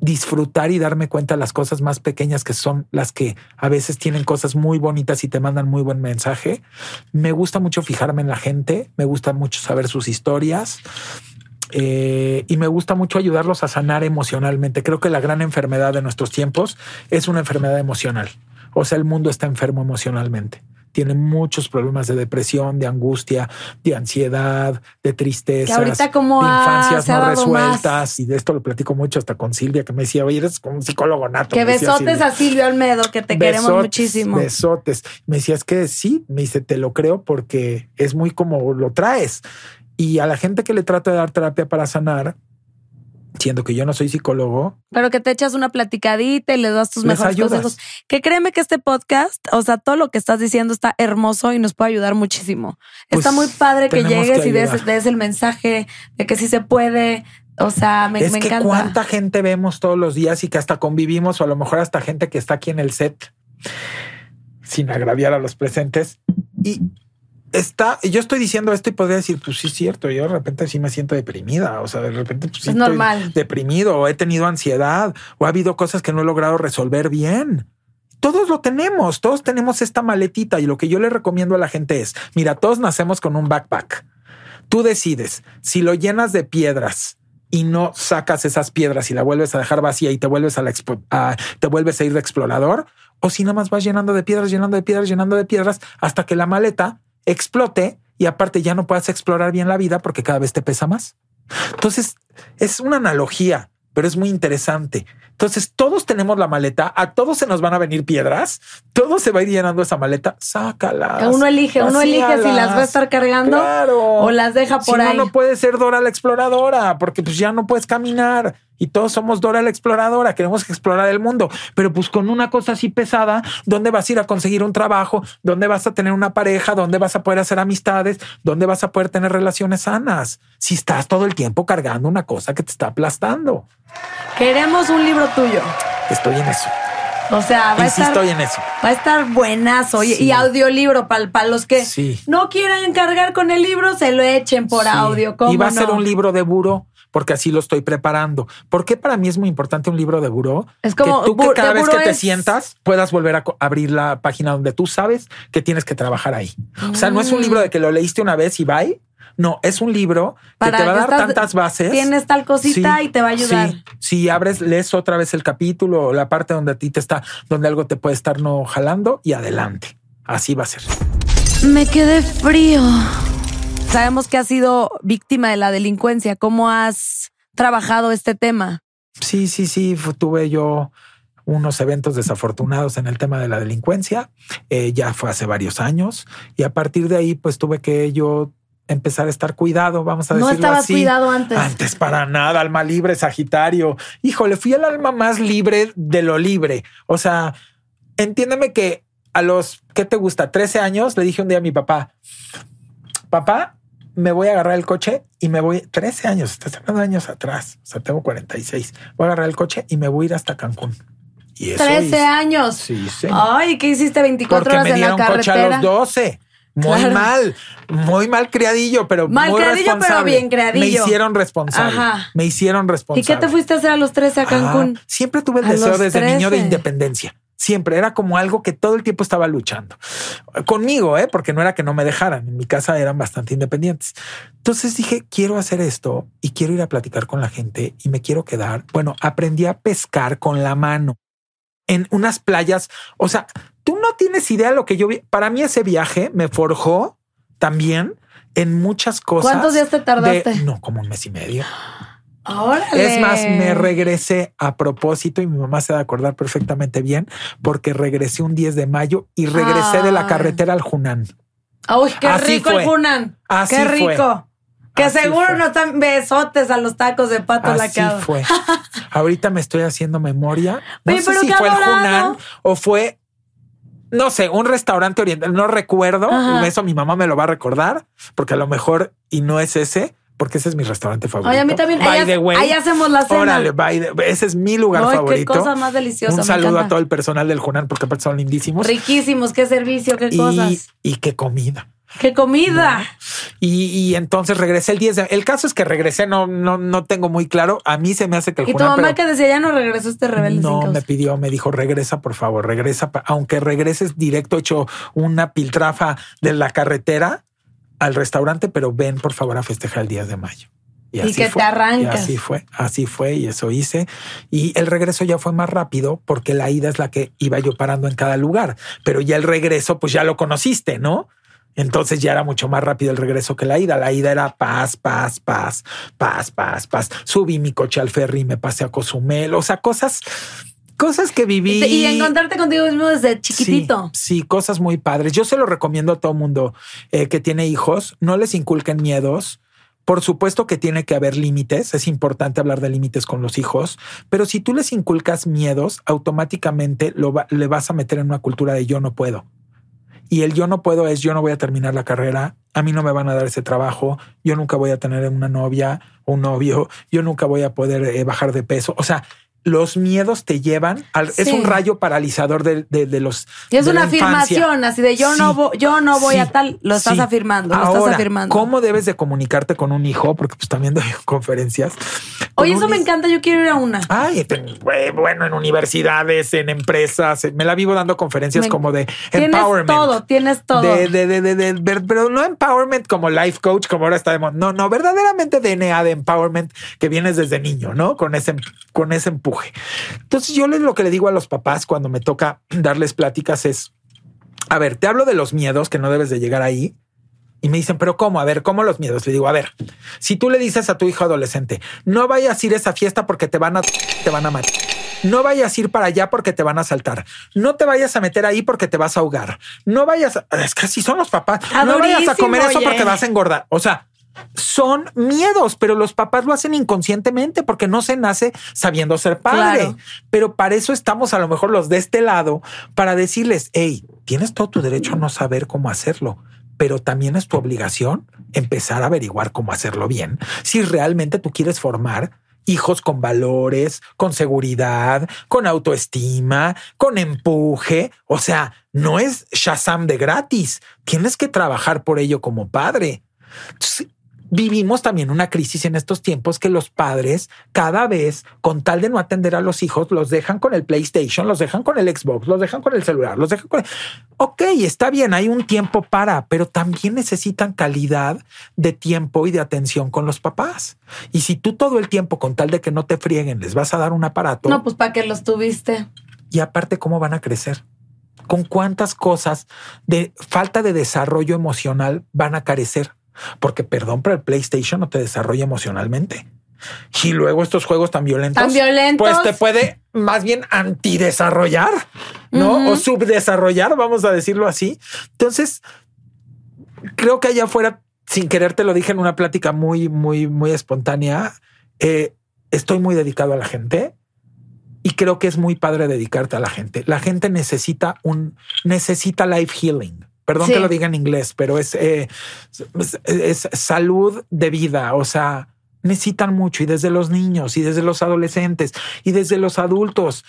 disfrutar y darme cuenta de las cosas más pequeñas que son las que a veces tienen cosas muy bonitas y te mandan muy buen mensaje. Me gusta mucho fijarme en la gente, me gusta mucho saber sus historias. eh, y me gusta mucho ayudarlos a sanar emocionalmente. Creo que la gran enfermedad de nuestros tiempos es una enfermedad emocional. O sea, el mundo está enfermo emocionalmente. Tiene muchos problemas de depresión, de angustia, de ansiedad, de tristeza, ahorita como de infancias no más. resueltas. Y de esto lo platico mucho hasta con Silvia, que me decía, oye, eres como un psicólogo nato. Que decía besotes Silvia. a Silvio Almedo, que te queremos muchísimo. Besotes. Me decía, es que sí, me dice, te lo creo porque es muy como lo traes. Y a la gente que le trata de dar terapia para sanar, siendo que yo no soy psicólogo, Pero que te echas una platicadita y le das tus Les mejores ayudas. consejos. Que créeme que este podcast, o sea, todo lo que estás diciendo está hermoso y nos puede ayudar muchísimo. Pues, está muy padre que llegues que y des, el mensaje de que sí se puede. O sea, me, es me que encanta. cuánta gente vemos todos los días y que hasta convivimos, o a lo mejor hasta gente que está aquí en el set, sin agraviar a los presentes. Y está, yo estoy diciendo esto y podría decir, pues sí es cierto, yo de repente sí me siento deprimida, o sea, de repente pues, sí Es estoy normal. deprimido, o he tenido ansiedad, o ha habido cosas que no he logrado resolver bien. Todos lo tenemos, todos tenemos esta maletita y lo que yo le recomiendo a la gente es, mira, todos nacemos con un backpack. Tú decides si lo llenas de piedras y no sacas esas piedras y la vuelves a dejar vacía y te vuelves a la a- te vuelves a ir de explorador, o si nada más vas llenando de piedras, llenando de piedras, llenando de piedras hasta que la maleta explote y aparte ya no puedas explorar bien la vida porque cada vez te pesa más. Entonces, es una analogía, pero es muy interesante. Entonces, todos tenemos la maleta, a todos se nos van a venir piedras, todo se va a ir llenando esa maleta, sácalas. Uno elige, uno elige si las va a estar cargando Claro. o las deja Si por no, ahí. no puede ser Dora la exploradora, porque pues ya no puedes caminar. Y todos somos Dora la exploradora, queremos explorar el mundo. Pero pues con una cosa así pesada, ¿dónde vas a ir a conseguir un trabajo? ¿Dónde vas a tener una pareja? ¿Dónde vas a poder hacer amistades? ¿Dónde vas a poder tener relaciones sanas? Si estás todo el tiempo cargando una cosa que te está aplastando. Queremos un libro tuyo. Estoy en eso. O sea, va a Y sí estar, estoy en eso. va a estar buenazo. Y, Sí. y audiolibro para los que Sí. no quieran encargar con el libro, se lo echen por Sí. audio. ¿cómo Y va a ser un libro de buró, porque así lo estoy preparando. ¿Por qué para mí es muy importante un libro de buró? Es como que tú que cada vez que te es- sientas puedas volver a abrir la página donde tú sabes que tienes que trabajar ahí. O sea, no es un libro de que lo leíste una vez y bye. No, es un libro que te va a dar estás- tantas bases. Tienes tal cosita Sí, y te va a ayudar. sí. Si abres, lees otra vez el capítulo o la parte donde a ti te está, donde algo te puede estar no jalando y adelante. Así va a ser. Me quedé frío. Sabemos que has sido víctima de la delincuencia. ¿Cómo has trabajado este tema? Sí, sí, sí. Tuve yo unos eventos desafortunados en el tema de la delincuencia. Eh, ya fue hace varios años. Y a partir de ahí, pues tuve que yo empezar a estar cuidado, vamos a No decirlo estabas así. cuidado antes. Antes para nada, alma libre, Sagitario. Híjole, fui el alma más libre de lo libre. O sea, entiéndeme que a los, ¿qué te gusta? 13 años, le dije un día a mi papá, papá, me voy a agarrar el coche y me voy, 13 años, estás hablando de años atrás, o sea, tengo 46, voy a agarrar el coche y me voy a ir hasta Cancún. Y eso 13 hice. años. Sí, sí. Ay, ¿qué hiciste 24 Porque horas me en la dieron coche a carretera? los 12. Muy Claro. mal, muy mal criadillo, pero Mal muy criadillo, pero bien criadillo. Me hicieron responsable. Ajá. Me hicieron ¿Y responsable. qué te fuiste a hacer a los 13 a Cancún? Ah, siempre tuve el A deseo desde niño de 13. independencia. Siempre era como algo que todo el tiempo estaba luchando conmigo, ¿eh? porque no era que no me dejaran. En mi casa eran bastante independientes. Entonces dije, quiero hacer esto y quiero ir a platicar con la gente y me quiero quedar. Bueno, aprendí a pescar con la mano en unas playas. O sea, tú no tienes idea de lo que yo vi. Para mí ese viaje me forjó también en muchas cosas. ¿Cuántos días te de- tardaste? no, como un mes y medio. Órale. Es más, me regresé a propósito y mi mamá se va a acordar perfectamente bien porque regresé un 10 de mayo y regresé de la Ay. carretera al Junán. Uy, qué Así rico fue. el. Así qué fue. rico. Que Así seguro fue. no están besotes a los tacos de pato Así lacado. fue. Ahorita me estoy haciendo memoria. No Oye, sé pero si fue el. Junán o fue no sé, un restaurante oriental, no recuerdo, eso mi mamá me lo va a recordar, porque a lo mejor, y no es ese, porque ese es mi restaurante favorito. Oye, a mí también. ahí, hacemos la cena. Órale, ese es mi lugar favorito. Qué cosa más deliciosa. Un saludo a todo el personal del Junan porque son lindísimos. Riquísimos, qué servicio, qué cosas. Y qué comida. ¡Qué comida! Y, entonces regresé el 10 de... El caso es que regresé, no, no, no tengo muy claro. A mí se me hace que el ¿Y tu mamá que decía ya no regresó este rebelde? No, me pidió, me dijo, regresa, por favor, regresa. Aunque regreses directo, hecho una piltrafa de la carretera al restaurante, pero ven, por favor, a festejar el 10 de mayo. Y, así que te arrancas. Y así fue, así fue y eso hice. Y el regreso ya fue más rápido porque la ida es la que iba yo parando en cada lugar. Pero ya el regreso, pues ya lo conociste, ¿no? Entonces ya era mucho más rápido el regreso que la ida. La ida era paz, paz, paz, paz, paz, paz. Subí mi coche al ferry y me pasé a Cozumel. O sea, cosas, cosas que viví. Y encontrarte contigo mismo desde chiquitito. Sí, cosas muy padres. Yo se lo recomiendo a todo mundo eh, que tiene hijos. No les inculquen miedos. Por supuesto que tiene que haber límites, es importante hablar de límites con los hijos, pero si tú les inculcas miedos, automáticamente lo le vas a meter en una cultura de yo no puedo. Y el yo no puedo es yo no voy a terminar la carrera, a mí no me van a dar ese trabajo, yo nunca voy a tener una novia o un novio, yo nunca voy a poder eh, bajar de peso. O sea, los miedos te llevan al, es un rayo paralizador de, de, los y es una afirmación así de yo no voy, yo no voy a tal lo estás afirmando lo estás afirmando. cómo debes de comunicarte con un hijo porque pues también doy conferencias. Oye eso me encanta yo quiero ir a una. Ay bueno en universidades en empresas me la vivo dando conferencias como de tienes empowerment. todo tienes todo. De, de, de, de, pero no empowerment como life coach como ahora está de no no verdaderamente DNA de empowerment que vienes desde niño no con ese con ese empuje entonces yo lo que le digo a los papás cuando me toca darles pláticas es, a ver, te hablo de los miedos que no debes de llegar ahí. Y me dicen, pero ¿cómo? A ver, ¿cómo los miedos? Le digo, a ver, si tú le dices a tu hijo adolescente, no vayas a ir a esa fiesta porque te van a, te van a matar. No vayas a ir para allá porque te van a saltar. No te vayas a meter ahí porque te vas a ahogar. No vayas, a, es que así son los papás. no vayas a comer eso porque vas a engordar. O sea, son miedos, pero los papás lo hacen inconscientemente porque no se nace sabiendo ser padre. Pero para eso estamos a lo mejor los de este lado para decirles, hey, tienes todo tu derecho a no saber cómo hacerlo, pero también es tu obligación empezar a averiguar cómo hacerlo bien. Si realmente tú quieres formar hijos con valores, con seguridad, con autoestima, con empuje. O sea, no es Shazam de gratis. Tienes que trabajar por ello como padre vivimos también una crisis en estos tiempos que los padres cada vez, con tal de no atender a los hijos, los dejan con el PlayStation, los dejan con el Xbox, los dejan con el celular, los dejan con... Ok, está bien, hay un tiempo para, pero también necesitan calidad de tiempo y de atención con los papás. Y si tú todo el tiempo, con tal de que no te frieguen, les vas a dar un aparato... No, pues para que los tuviste. Y aparte, ¿cómo van a crecer? ¿Con cuántas cosas de falta de desarrollo emocional van a carecer? Porque, perdón, pero el PlayStation no te desarrolla emocionalmente. Y luego estos juegos tan violentos, tan violentos, pues te puede más bien antidesarrollar, ¿no? O subdesarrollar, vamos a decirlo así. Entonces, creo que allá afuera, sin querer te lo dije en una plática muy, muy, muy espontánea, eh, estoy muy dedicado a la gente y creo que es muy padre dedicarte a la gente. La gente necesita un, necesita life healing. Perdón que lo diga en inglés, pero es, eh, es, salud de vida. O sea, necesitan mucho y desde los niños y desde los adolescentes y desde los adultos.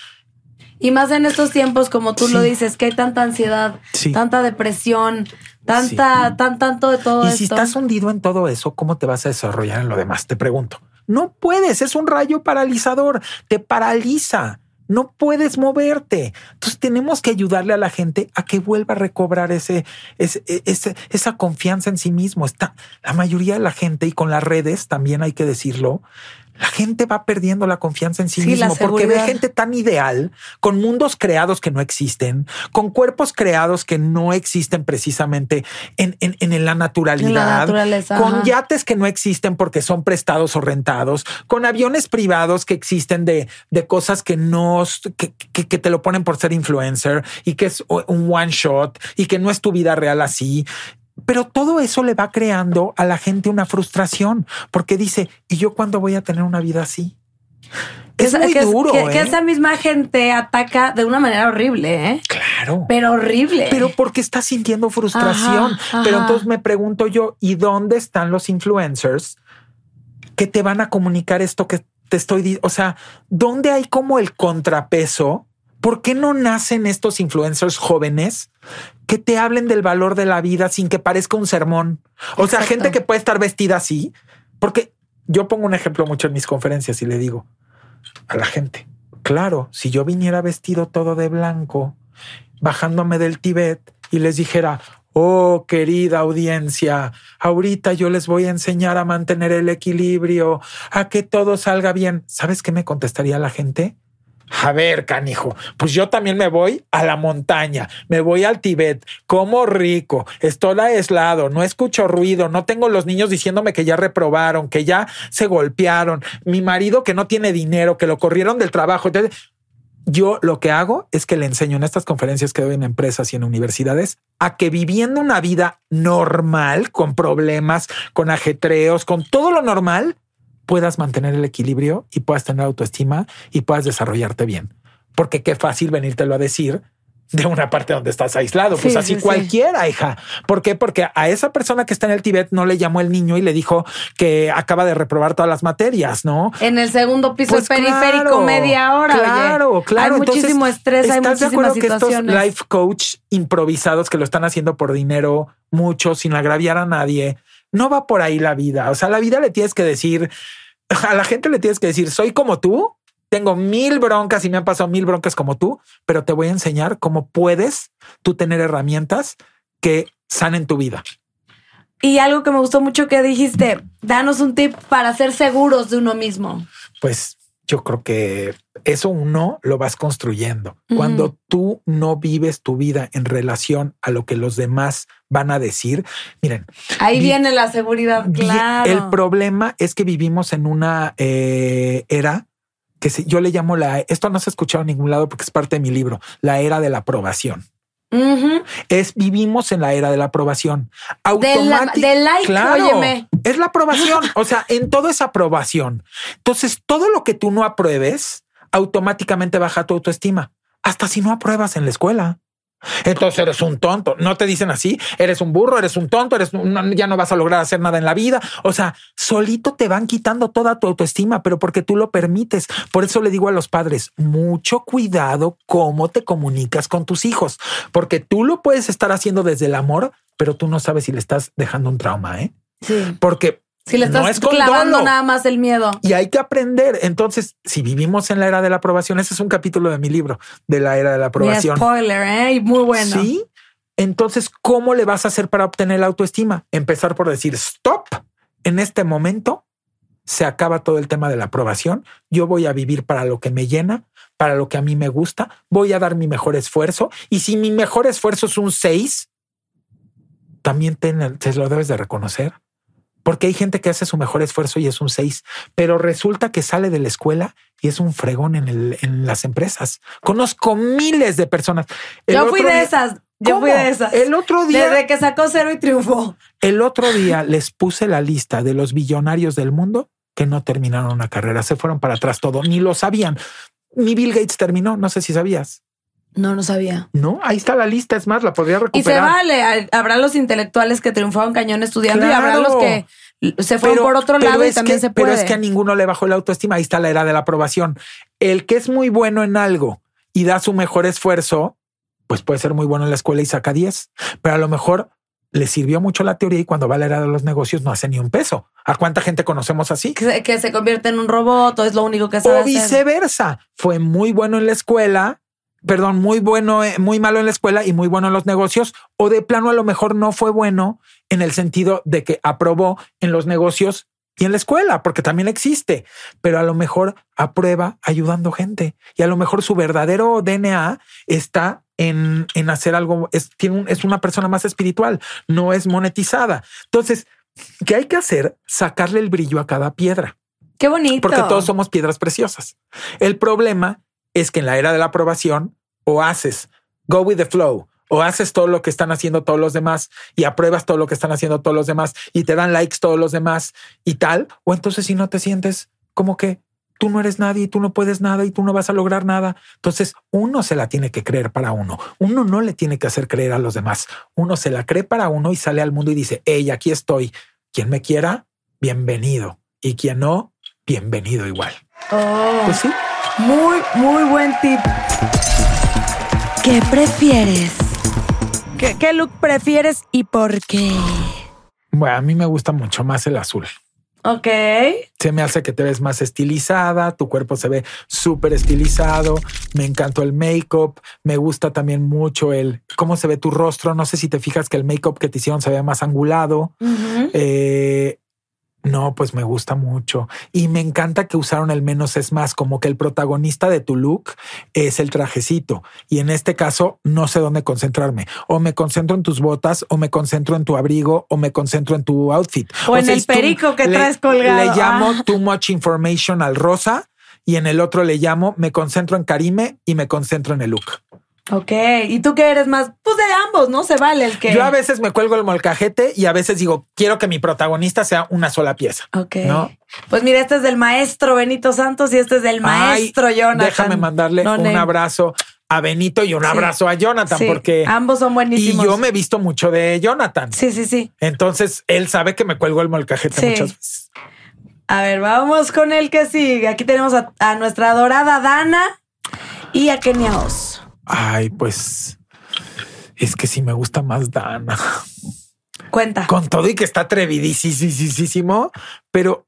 Y más en estos tiempos, como tú lo dices, que hay tanta ansiedad, tanta depresión, tanta, tan, tanto de todo y si estás hundido en todo eso, ¿cómo te vas a desarrollar en lo demás? Te pregunto. No puedes, es un rayo paralizador, te paraliza no puedes moverte. Entonces tenemos que ayudarle a la gente a que vuelva a recobrar ese, ese, esa confianza en sí mismo. Está la mayoría de la gente y con las redes también hay que decirlo, la gente va perdiendo la confianza en sí, mismo porque ve gente tan ideal, con mundos creados que no existen, con cuerpos creados que no existen precisamente en, en, la naturalidad, con yates que no existen porque son prestados o rentados, con aviones privados que existen de, de cosas que no, que, que te lo ponen por ser influencer y que es un one shot y que no es tu vida real así. Pero todo eso le va creando a la gente una frustración porque dice, ¿y yo cuándo voy a tener una vida así? Es muy duro. Que, que, ¿eh? esa misma gente ataca de una manera horrible, ¿eh? Claro. Pero horrible. Pero porque está sintiendo frustración. Ajá, Pero entonces me pregunto yo, ¿y dónde están los influencers que te van a comunicar esto que te estoy diciendo? O sea, ¿dónde hay como el contrapeso? ¿Por qué no nacen estos influencers jóvenes que te hablen del valor de la vida sin que parezca un sermón? O sea, gente que puede estar vestida así, porque yo pongo un ejemplo mucho en mis conferencias y le digo a la gente, claro, si yo viniera vestido todo de blanco, bajándome del Tíbet y les dijera, oh querida audiencia, ahorita yo les voy a enseñar a mantener el equilibrio, a que todo salga bien. ¿Sabes qué me contestaría la gente? A ver, canijo, pues yo también me voy a la montaña, me voy al Tíbet, como rico, estoy aislado, no escucho ruido, no tengo los niños diciéndome que ya reprobaron, que ya se golpearon, mi marido que no tiene dinero, que lo corrieron del trabajo. Entonces, yo lo que hago es que le enseño en estas conferencias que doy en empresas y en universidades a que viviendo una vida normal, con problemas, con ajetreos, con todo lo normal, puedas mantener el equilibrio y puedas tener autoestima y puedas desarrollarte bien. Porque qué fácil venírtelo a decir de una parte donde estás aislado. Pues Sí, así sí, sí. cualquiera, hija. ¿Por qué? Porque a esa persona que está en el Tíbet no le llamó el niño y le dijo que acaba de reprobar todas las materias, ¿no? En el segundo piso Pues periférico, claro, media hora. oye. Claro, claro. Hay Entonces, muchísimo estrés, hay ¿estás de muchísimas acuerdo que estos life coach improvisados que lo están haciendo por dinero, mucho, sin agraviar a nadie, no va por ahí la vida. O sea, la vida le tienes que decir, a la gente le tienes que decir, soy como tú, tengo mil broncas y me han pasado mil broncas como tú, pero te voy a enseñar cómo puedes tú tener herramientas que sanen tu vida. Y algo que me gustó mucho que dijiste, danos un tip para ser seguros de uno mismo. pues yo creo que eso uno lo vas construyendo. Cuando tú no vives tu vida en relación a lo que los demás van a decir, miren, Ahí Vi- viene la seguridad, vi- claro. el problema es que vivimos en una eh, era que yo le llamo la, esto no se ha escuchado en ningún lado porque es parte de mi libro, la era de la aprobación. Es vivimos en la era de la aprobación. De like, óyeme. Es la aprobación. o sea, en todo es aprobación. Entonces, todo lo que tú no apruebes automáticamente baja tu autoestima. Hasta si no apruebas en la escuela. Entonces eres un tonto. No te dicen así. Eres un burro, eres un tonto, eres un- ya no vas a lograr hacer nada en la vida. O sea, solito te van quitando toda tu autoestima, pero porque tú lo permites. Por eso le digo a los padres, mucho cuidado cómo te comunicas con tus hijos, porque tú lo puedes estar haciendo desde el amor, pero tú no sabes si le estás dejando un trauma, ¿eh? Sí. Porque Si le estás no es clavando dolo. nada más el miedo. y hay que aprender. Entonces, si vivimos en la era de la aprobación, ese es un capítulo de mi libro de la era de la aprobación. spoiler, ¿eh? Y muy bueno. Sí. Entonces, ¿cómo le vas a hacer para obtener la autoestima? Empezar por decir stop. En este momento se acaba todo el tema de la aprobación. Yo voy a vivir para lo que me llena, para lo que a mí me gusta. Voy a dar mi mejor esfuerzo. Y si mi mejor esfuerzo es un 6, también te, te lo debes de reconocer. Porque hay gente que hace su mejor esfuerzo y es un 6, pero resulta que sale de la escuela y es un fregón en, el, en las empresas. Conozco miles de personas. El Yo fui de día- esas. Yo ¿Cómo? fui de esas. El otro día, Desde que sacó cero y triunfó. el otro día les puse la lista de los billonarios del mundo que no terminaron una carrera, se fueron para atrás todo, ni lo sabían. Ni Bill Gates terminó, no sé si sabías. No, no sabía. No, ahí está la lista, es más, la podría Y se recuperar. vale. Habrá los intelectuales que triunfaron cañón estudiando y habrá los que se fueron por otro lado y también que- se puede. Pero es que a ninguno le bajó la autoestima. Ahí está la era de la aprobación. El que es muy bueno en algo y da su mejor esfuerzo, pues puede ser muy bueno en la escuela y saca 10, pero a lo mejor le sirvió mucho la teoría y cuando va a la era de los negocios no hace ni un peso. ¿A cuánta gente conocemos así? que, se, que se convierte en un robot o es lo único que sabe O hacer. viceversa. Fue muy bueno en la escuela, perdón, muy bueno, eh, muy malo en la escuela y muy bueno en los negocios. O de plano a lo mejor no fue bueno en el sentido de que aprobó en los negocios y en la escuela, porque también existe, pero a lo mejor aprueba ayudando gente y a lo mejor su verdadero DNA está en, en hacer algo, es, tiene un- es una persona más espiritual, no es monetizada. Entonces, ¿qué hay que hacer? Sacarle el brillo a cada piedra Qué bonito. porque todos somos piedras preciosas. El problema es que en la era de la aprobación o haces go with the flow o haces todo lo que están haciendo todos los demás y apruebas todo lo que están haciendo todos los demás y te dan likes todos los demás y tal, o entonces si no te sientes como que tú no eres nadie, tú no puedes nada y tú no vas a lograr nada. Entonces uno se la tiene que creer para uno. Uno no le tiene que hacer creer a los demás. Uno se la cree para uno y sale al mundo y dice, hey, aquí estoy. Quien me quiera, bienvenido. Y quien no, bienvenido igual. Oh, Pues sí. Muy, muy buen tip. ¿Qué prefieres? ¿Qué, qué look prefieres y por qué? Bueno, a mí me gusta mucho más el azul. Ok. Se me hace que te ves más estilizada, tu cuerpo se ve súper estilizado, me encantó el make-up, me gusta también mucho el cómo se ve tu rostro, no sé si te fijas que el make-up que te hicieron se ve más angulado. Eh, no, pues me gusta mucho y me encanta que usaron el menos es más, como que el protagonista de tu look es el trajecito y en este caso no sé dónde concentrarme. O me concentro en tus botas, o me concentro en tu abrigo, o me concentro en tu outfit. O en el perico que le- traes colgado. Le llamo Ah. too much information al rosa y en el otro le llamo me concentro en Karime y me concentro en el look. Ok. ¿Y tú qué eres más? Pues de ambos, ¿no? Se vale el que. Yo a veces me cuelgo el molcajete y a veces digo, quiero que mi protagonista sea una sola pieza. Ok. ¿No? Pues mira, este es del maestro Benito Santos y este es del maestro Ay, Jonathan. Déjame mandarle No un name. abrazo a Benito y un Sí. abrazo a Jonathan, Sí, porque ambos son y buenísimos. yo me he visto mucho de Jonathan. Sí, sí, sí. Entonces él sabe que me cuelgo el molcajete Sí. muchas veces. A ver, vamos con el que sigue. Aquí tenemos a, a nuestra adorada Dana y a Kenia Oz. Ay, pues es que sí me gusta más Dana. Cuenta. Con todo y que está atrevidísimo, pero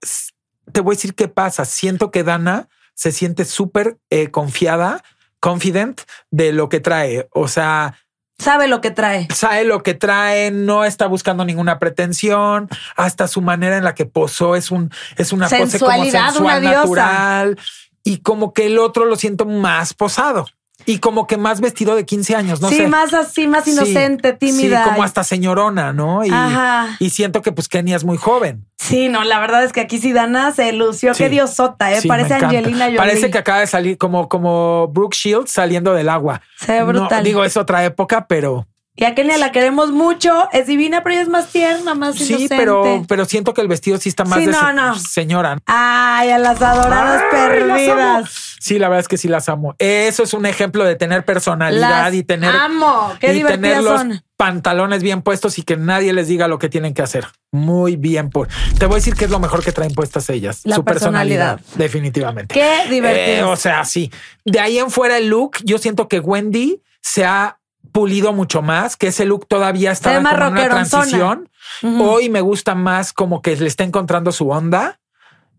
te voy a decir qué pasa. Siento que Dana se siente súper eh, confiada, confident de lo que trae. O sea, Sabe lo que trae. sabe lo que trae, no está buscando ninguna pretensión, hasta su manera en la que posó es un es una pose como sensual, una natural y como que el otro lo siento más posado y como que más vestido de 15 años, no sí, sé. más así, más Sí, inocente, tímida. Sí, como hasta señorona, ¿no? Y, Ajá. y siento que pues Kenia es muy joven. Sí, no, la verdad es que aquí sí Dana se lució. Sí. Qué diosota, ¿eh? Sí, Parece. Angelina Jolie. Parece que acaba de salir como, como Brooke Shields saliendo del agua. Se ve No, brutal. digo, es otra época, pero Y a Kenia la queremos mucho. Es divina, pero ella es más tierna, más sí, inocente. pero, pero siento que el vestido sí está más Sí, de no, no. señora. Ay, a las adoradas Ay, las perdidas. Sí, la verdad es que sí las amo. Eso es un ejemplo de tener personalidad Las y tener amo. Qué y tener los son. pantalones bien puestos y que nadie les diga lo que tienen que hacer. Muy bien por. Te voy a decir que es lo mejor que traen puestas ellas. La su personalidad, personalidad. definitivamente. Qué divertidas. Eh, o sea, sí. De ahí en fuera el look, yo siento que Wendy se ha pulido mucho más, que ese look todavía está ve en una transición. Hoy me gusta más como que le está encontrando su onda.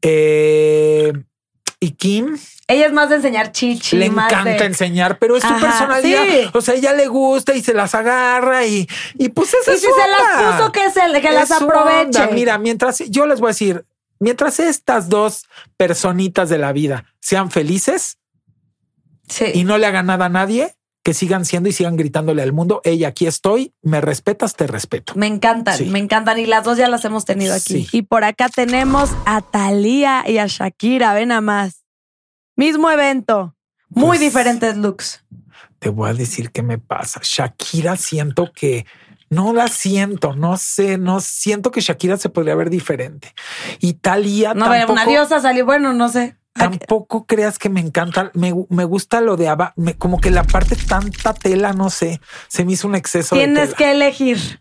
Eh, y Kim Ella es más de enseñar chichi. le más encanta de- enseñar, pero es su Ajá, personalidad. sí. O sea, ella le gusta y se las agarra y, y pues esa Y es si su se las onda. puso, que, se, que Es las su aproveche. onda. Mira, mientras yo les voy a decir, mientras estas dos personitas de la vida sean felices Sí. y no le hagan nada a nadie, que sigan siendo y sigan gritándole al mundo, ella aquí estoy, me respetas, te respeto. Me encantan, Sí. me encantan. Y las dos ya las hemos tenido aquí. Sí. Y por acá tenemos a Thalía y a Shakira. Ven a más. Mismo evento. Muy Pues- diferentes looks. Te voy a decir qué me pasa. Shakira siento que no la siento, no sé, no siento que Shakira se podría ver diferente. Y Talía No, tampoco, una diosa salió. Bueno, no sé. Tampoco creas que me encanta, me, me gusta lo de abajo, como que la parte tanta tela, no sé, se me hizo un exceso de Tienes tela. que elegir.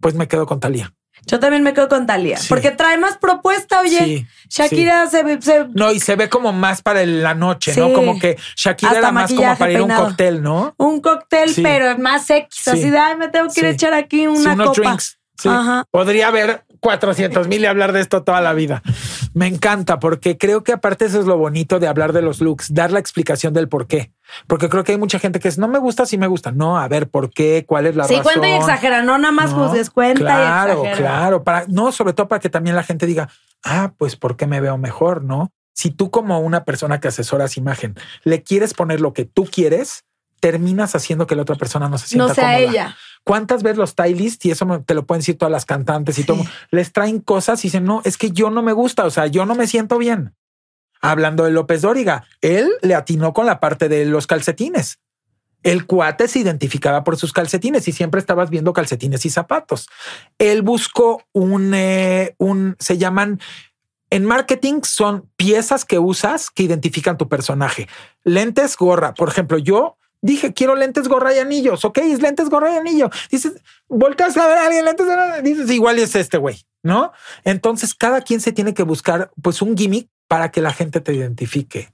Pues me quedo con Talía. Yo también me quedo con Thalía. Sí. Porque trae más propuesta, oye. Sí, Shakira se, ve- se- No, y se ve como más para la noche. ¿no? Como que Shakira Hasta era más como para ir a un cóctel, ¿no? un cóctel, pero más X. Sí. Así de, ay, me tengo que ir a echar aquí una copa. drinks. Sí. Ajá. Podría haber 400 mil y hablar de esto toda la vida. Me encanta porque creo que aparte eso es lo bonito de hablar de los looks, dar la explicación del por qué. Porque creo que hay mucha gente que es no me gusta, sí me gusta. No, a ver, ¿por qué? ¿Cuál es la Sí, razón? cuenta y exagera, no nada más No, juzgues, cuenta claro, y exagera. Claro, para no, sobre todo para que también la gente diga, ah, pues ¿por qué me veo mejor? No. Si tú, como una persona que asesoras imagen, le quieres poner lo que tú quieres, terminas haciendo que la otra persona no se sienta No sea cómoda. ella. ¿Cuántas veces los stylists, y eso te lo pueden decir todas las cantantes y Sí. todo, les traen cosas y dicen, no, es que yo no me gusta, o sea, yo no me siento bien. Hablando de López Dóriga, él le atinó con la parte de los calcetines. El cuate se identificaba por sus calcetines y siempre estabas viendo calcetines y zapatos. Él buscó un, eh, un se llaman En marketing son piezas que usas que identifican tu personaje. Lentes, gorra. Por ejemplo, yo dije, quiero lentes, gorra y anillos. Ok, es lentes, gorra y anillo. Dices, volteas a ver a alguien, lentes, gorra, dices, igual es este güey, ¿no? Entonces, cada quien se tiene que buscar pues un gimmick para que la gente te identifique.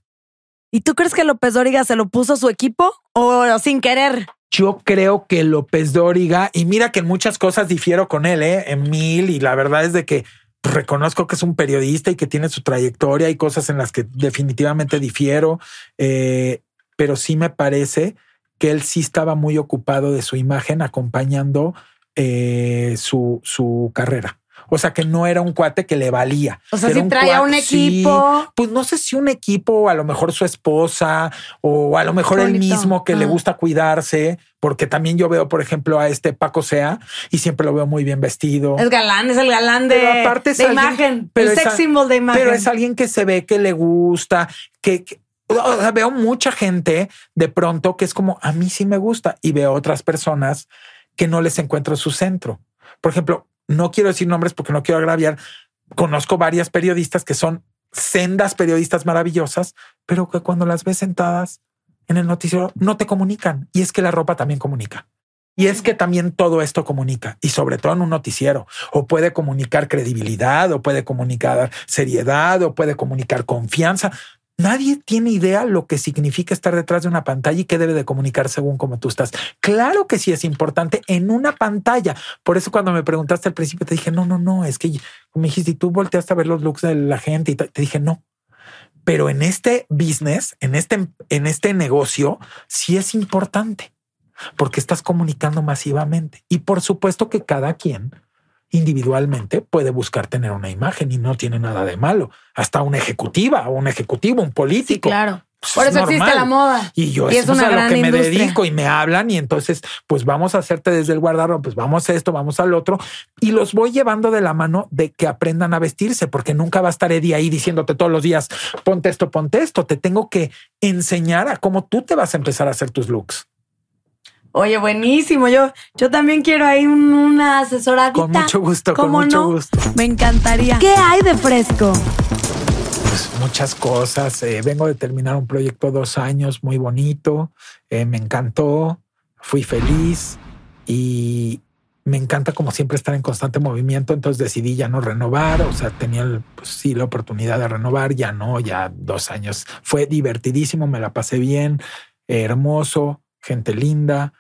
¿Y tú crees que López Dóriga se lo puso a su equipo o sin querer? Yo creo que López Dóriga, y mira que en muchas cosas difiero con él, ¿eh? en mil, y la verdad es de que reconozco que es un periodista y que tiene su trayectoria y cosas en las que definitivamente difiero, eh, pero sí me parece que él sí estaba muy ocupado de su imagen acompañando eh, su, su carrera. O sea, que no era un cuate que le valía. O sea, si traía un equipo. pues no sé si un equipo, o a lo mejor su esposa, o a lo mejor él mismo que le gusta cuidarse, porque también yo veo, por ejemplo, a este Paco Sea y siempre lo veo muy bien vestido. Es galán, es el galán de, aparte imagen, pero el sex symbol de imagen. Pero es alguien que se ve que le gusta, que, veo mucha gente de pronto que es como a mí sí me gusta y veo otras personas que no les encuentro su centro. Por ejemplo, no quiero decir nombres porque no quiero agraviar. Conozco varias periodistas que son sendas periodistas maravillosas, pero que cuando las ves sentadas en el noticiero no te comunican. Y es que la ropa también comunica. Y es que también todo esto comunica, y sobre todo en un noticiero, o puede comunicar credibilidad, o puede comunicar seriedad, o puede comunicar confianza. Nadie tiene idea lo que significa estar detrás de una pantalla y qué debe de comunicar según cómo tú estás. Claro que sí es importante en una pantalla. Por eso cuando me preguntaste al principio te dije, no, no, no, es que me dijiste, y tú volteaste a ver los looks de la gente y te dije, no. Pero en este business, en este, en este negocio, sí es importante porque estás comunicando masivamente. Y por supuesto que cada quien individualmente puede buscar tener una imagen y no tiene nada de malo. Hasta una ejecutiva o un ejecutivo, un político. claro. Pues, Por eso existe la moda. Y yo es, a lo que me dedico y me hablan y entonces pues vamos a hacerte desde el guardarropa, pues vamos a esto, vamos al otro y los voy llevando de la mano de que aprendan a vestirse porque nunca va a estar Eddie ahí diciéndote todos los días ponte esto, ponte esto. Te tengo que enseñar a cómo tú te vas a empezar a hacer tus looks. Oye, buenísimo. Yo, yo también quiero ahí una asesoradita. Con mucho gusto, con mucho gusto. Me encantaría. ¿Qué hay de fresco? Pues muchas cosas. Eh, vengo de terminar un proyecto dos años muy bonito. Eh, me encantó. Fui feliz y me encanta como siempre estar en constante movimiento. Entonces decidí ya no renovar. O sea, tenía pues, sí la oportunidad de renovar. Ya no, ya dos años. Fue divertidísimo. Me la pasé bien. hermoso. Gente linda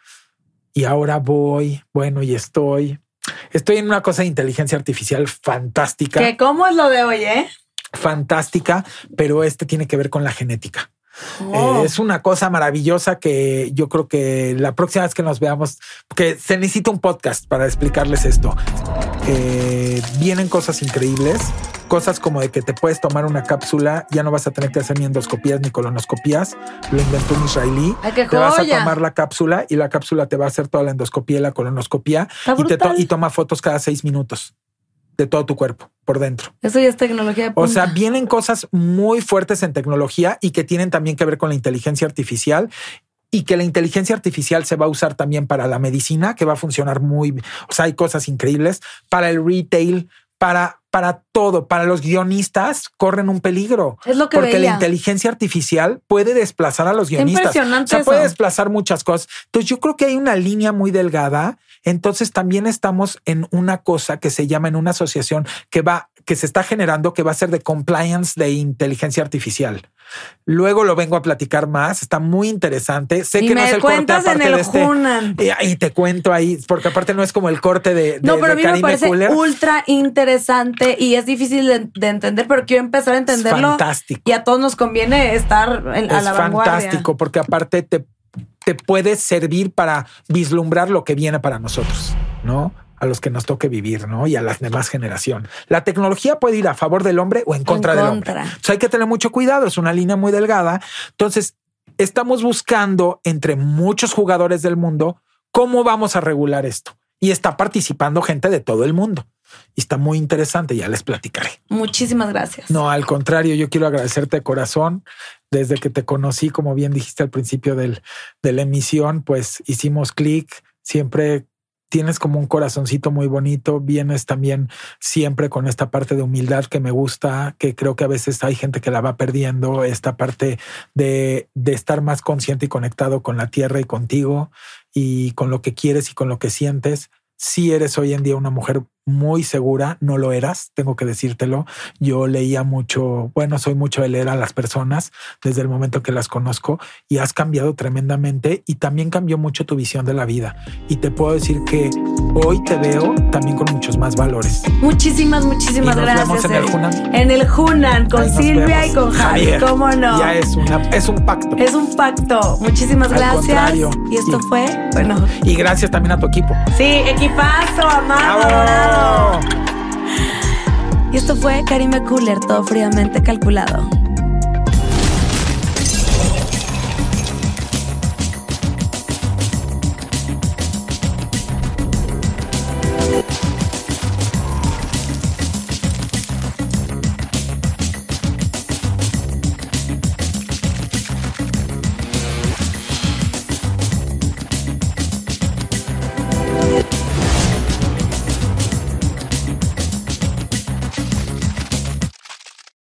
y ahora voy, bueno, y estoy. Estoy en una cosa de inteligencia artificial fantástica. ¿Qué? ¿Cómo es lo de hoy, eh? Fantástica, pero este tiene que ver con la genética. Oh. Eh, es una cosa maravillosa que yo creo que la próxima vez que nos veamos, que se necesita un podcast para explicarles esto. Eh, vienen cosas increíbles cosas como de que te puedes tomar una cápsula, ya no vas a tener que hacer ni endoscopías ni colonoscopías. Lo inventó un israelí. te vas a tomar la cápsula y la cápsula te va a hacer toda la endoscopía y la colonoscopía y, te y toma fotos cada seis minutos de todo tu cuerpo por dentro. Eso ya es tecnología. O sea, vienen cosas muy fuertes en tecnología y que tienen también que ver con la inteligencia artificial y que la inteligencia artificial se va a usar también para la medicina, que va a funcionar muy, o sea, hay cosas increíbles para el retail, para, para todo, para los guionistas corren un peligro. Es lo que Porque la inteligencia artificial puede desplazar a los guionistas. Impresionante. O sea, puede desplazar muchas cosas. Entonces yo creo que hay una línea muy delgada. Entonces también estamos en una cosa que se llama en una asociación que va, que se está generando, que va a ser de compliance de inteligencia artificial. Luego lo vengo a platicar más. Está muy interesante. Sé que no es el corte aparte de este. Y, te cuento ahí, porque aparte no es como el corte de, no, pero a mí me parece ultra interesante y es difícil de, entender, pero quiero empezar a entenderlo. fantástico. Y a todos nos conviene estar a la vanguardia. Fantástico, porque aparte te, te puede servir para vislumbrar lo que viene para nosotros, ¿no? a los que nos toque vivir, ¿no? Y a las demás generaciones. La tecnología puede ir a favor del hombre o en contra, del hombre. Entonces hay que tener mucho cuidado, es una línea muy delgada. Entonces, estamos buscando entre muchos jugadores del mundo cómo vamos a regular esto. Y está participando gente de todo el mundo. Y está muy interesante, ya les platicaré. Muchísimas gracias. No, al contrario, yo quiero agradecerte de corazón. Desde que te conocí, como bien dijiste al principio del, de la emisión, pues hicimos clic, siempre tienes como un corazoncito muy bonito, vienes también siempre con esta parte de humildad que me gusta, que creo que a veces hay gente que la va perdiendo, esta parte de, de estar más consciente y conectado con la tierra y contigo y con lo que quieres y con lo que sientes. Si eres hoy en día una mujer muy segura, no lo eras, tengo que decírtelo. Yo leía mucho, bueno, soy mucho de leer a las personas desde el momento que las conozco y has cambiado tremendamente y también cambió mucho tu visión de la vida. Y te puedo decir que hoy te veo también con muchos más valores. Muchísimas, muchísimas Y nos gracias. vemos en el. Hunan. En el Hunan, con Silvia y con Javi. Javier. ¿Cómo no? Ya es, una, es un pacto. Es un pacto. Muchísimas Al gracias. contrario. Y esto Y- fue, bueno, Y gracias también a tu equipo. sí, equipazo, amado, Y esto fue Karime Cooler, todo fríamente calculado.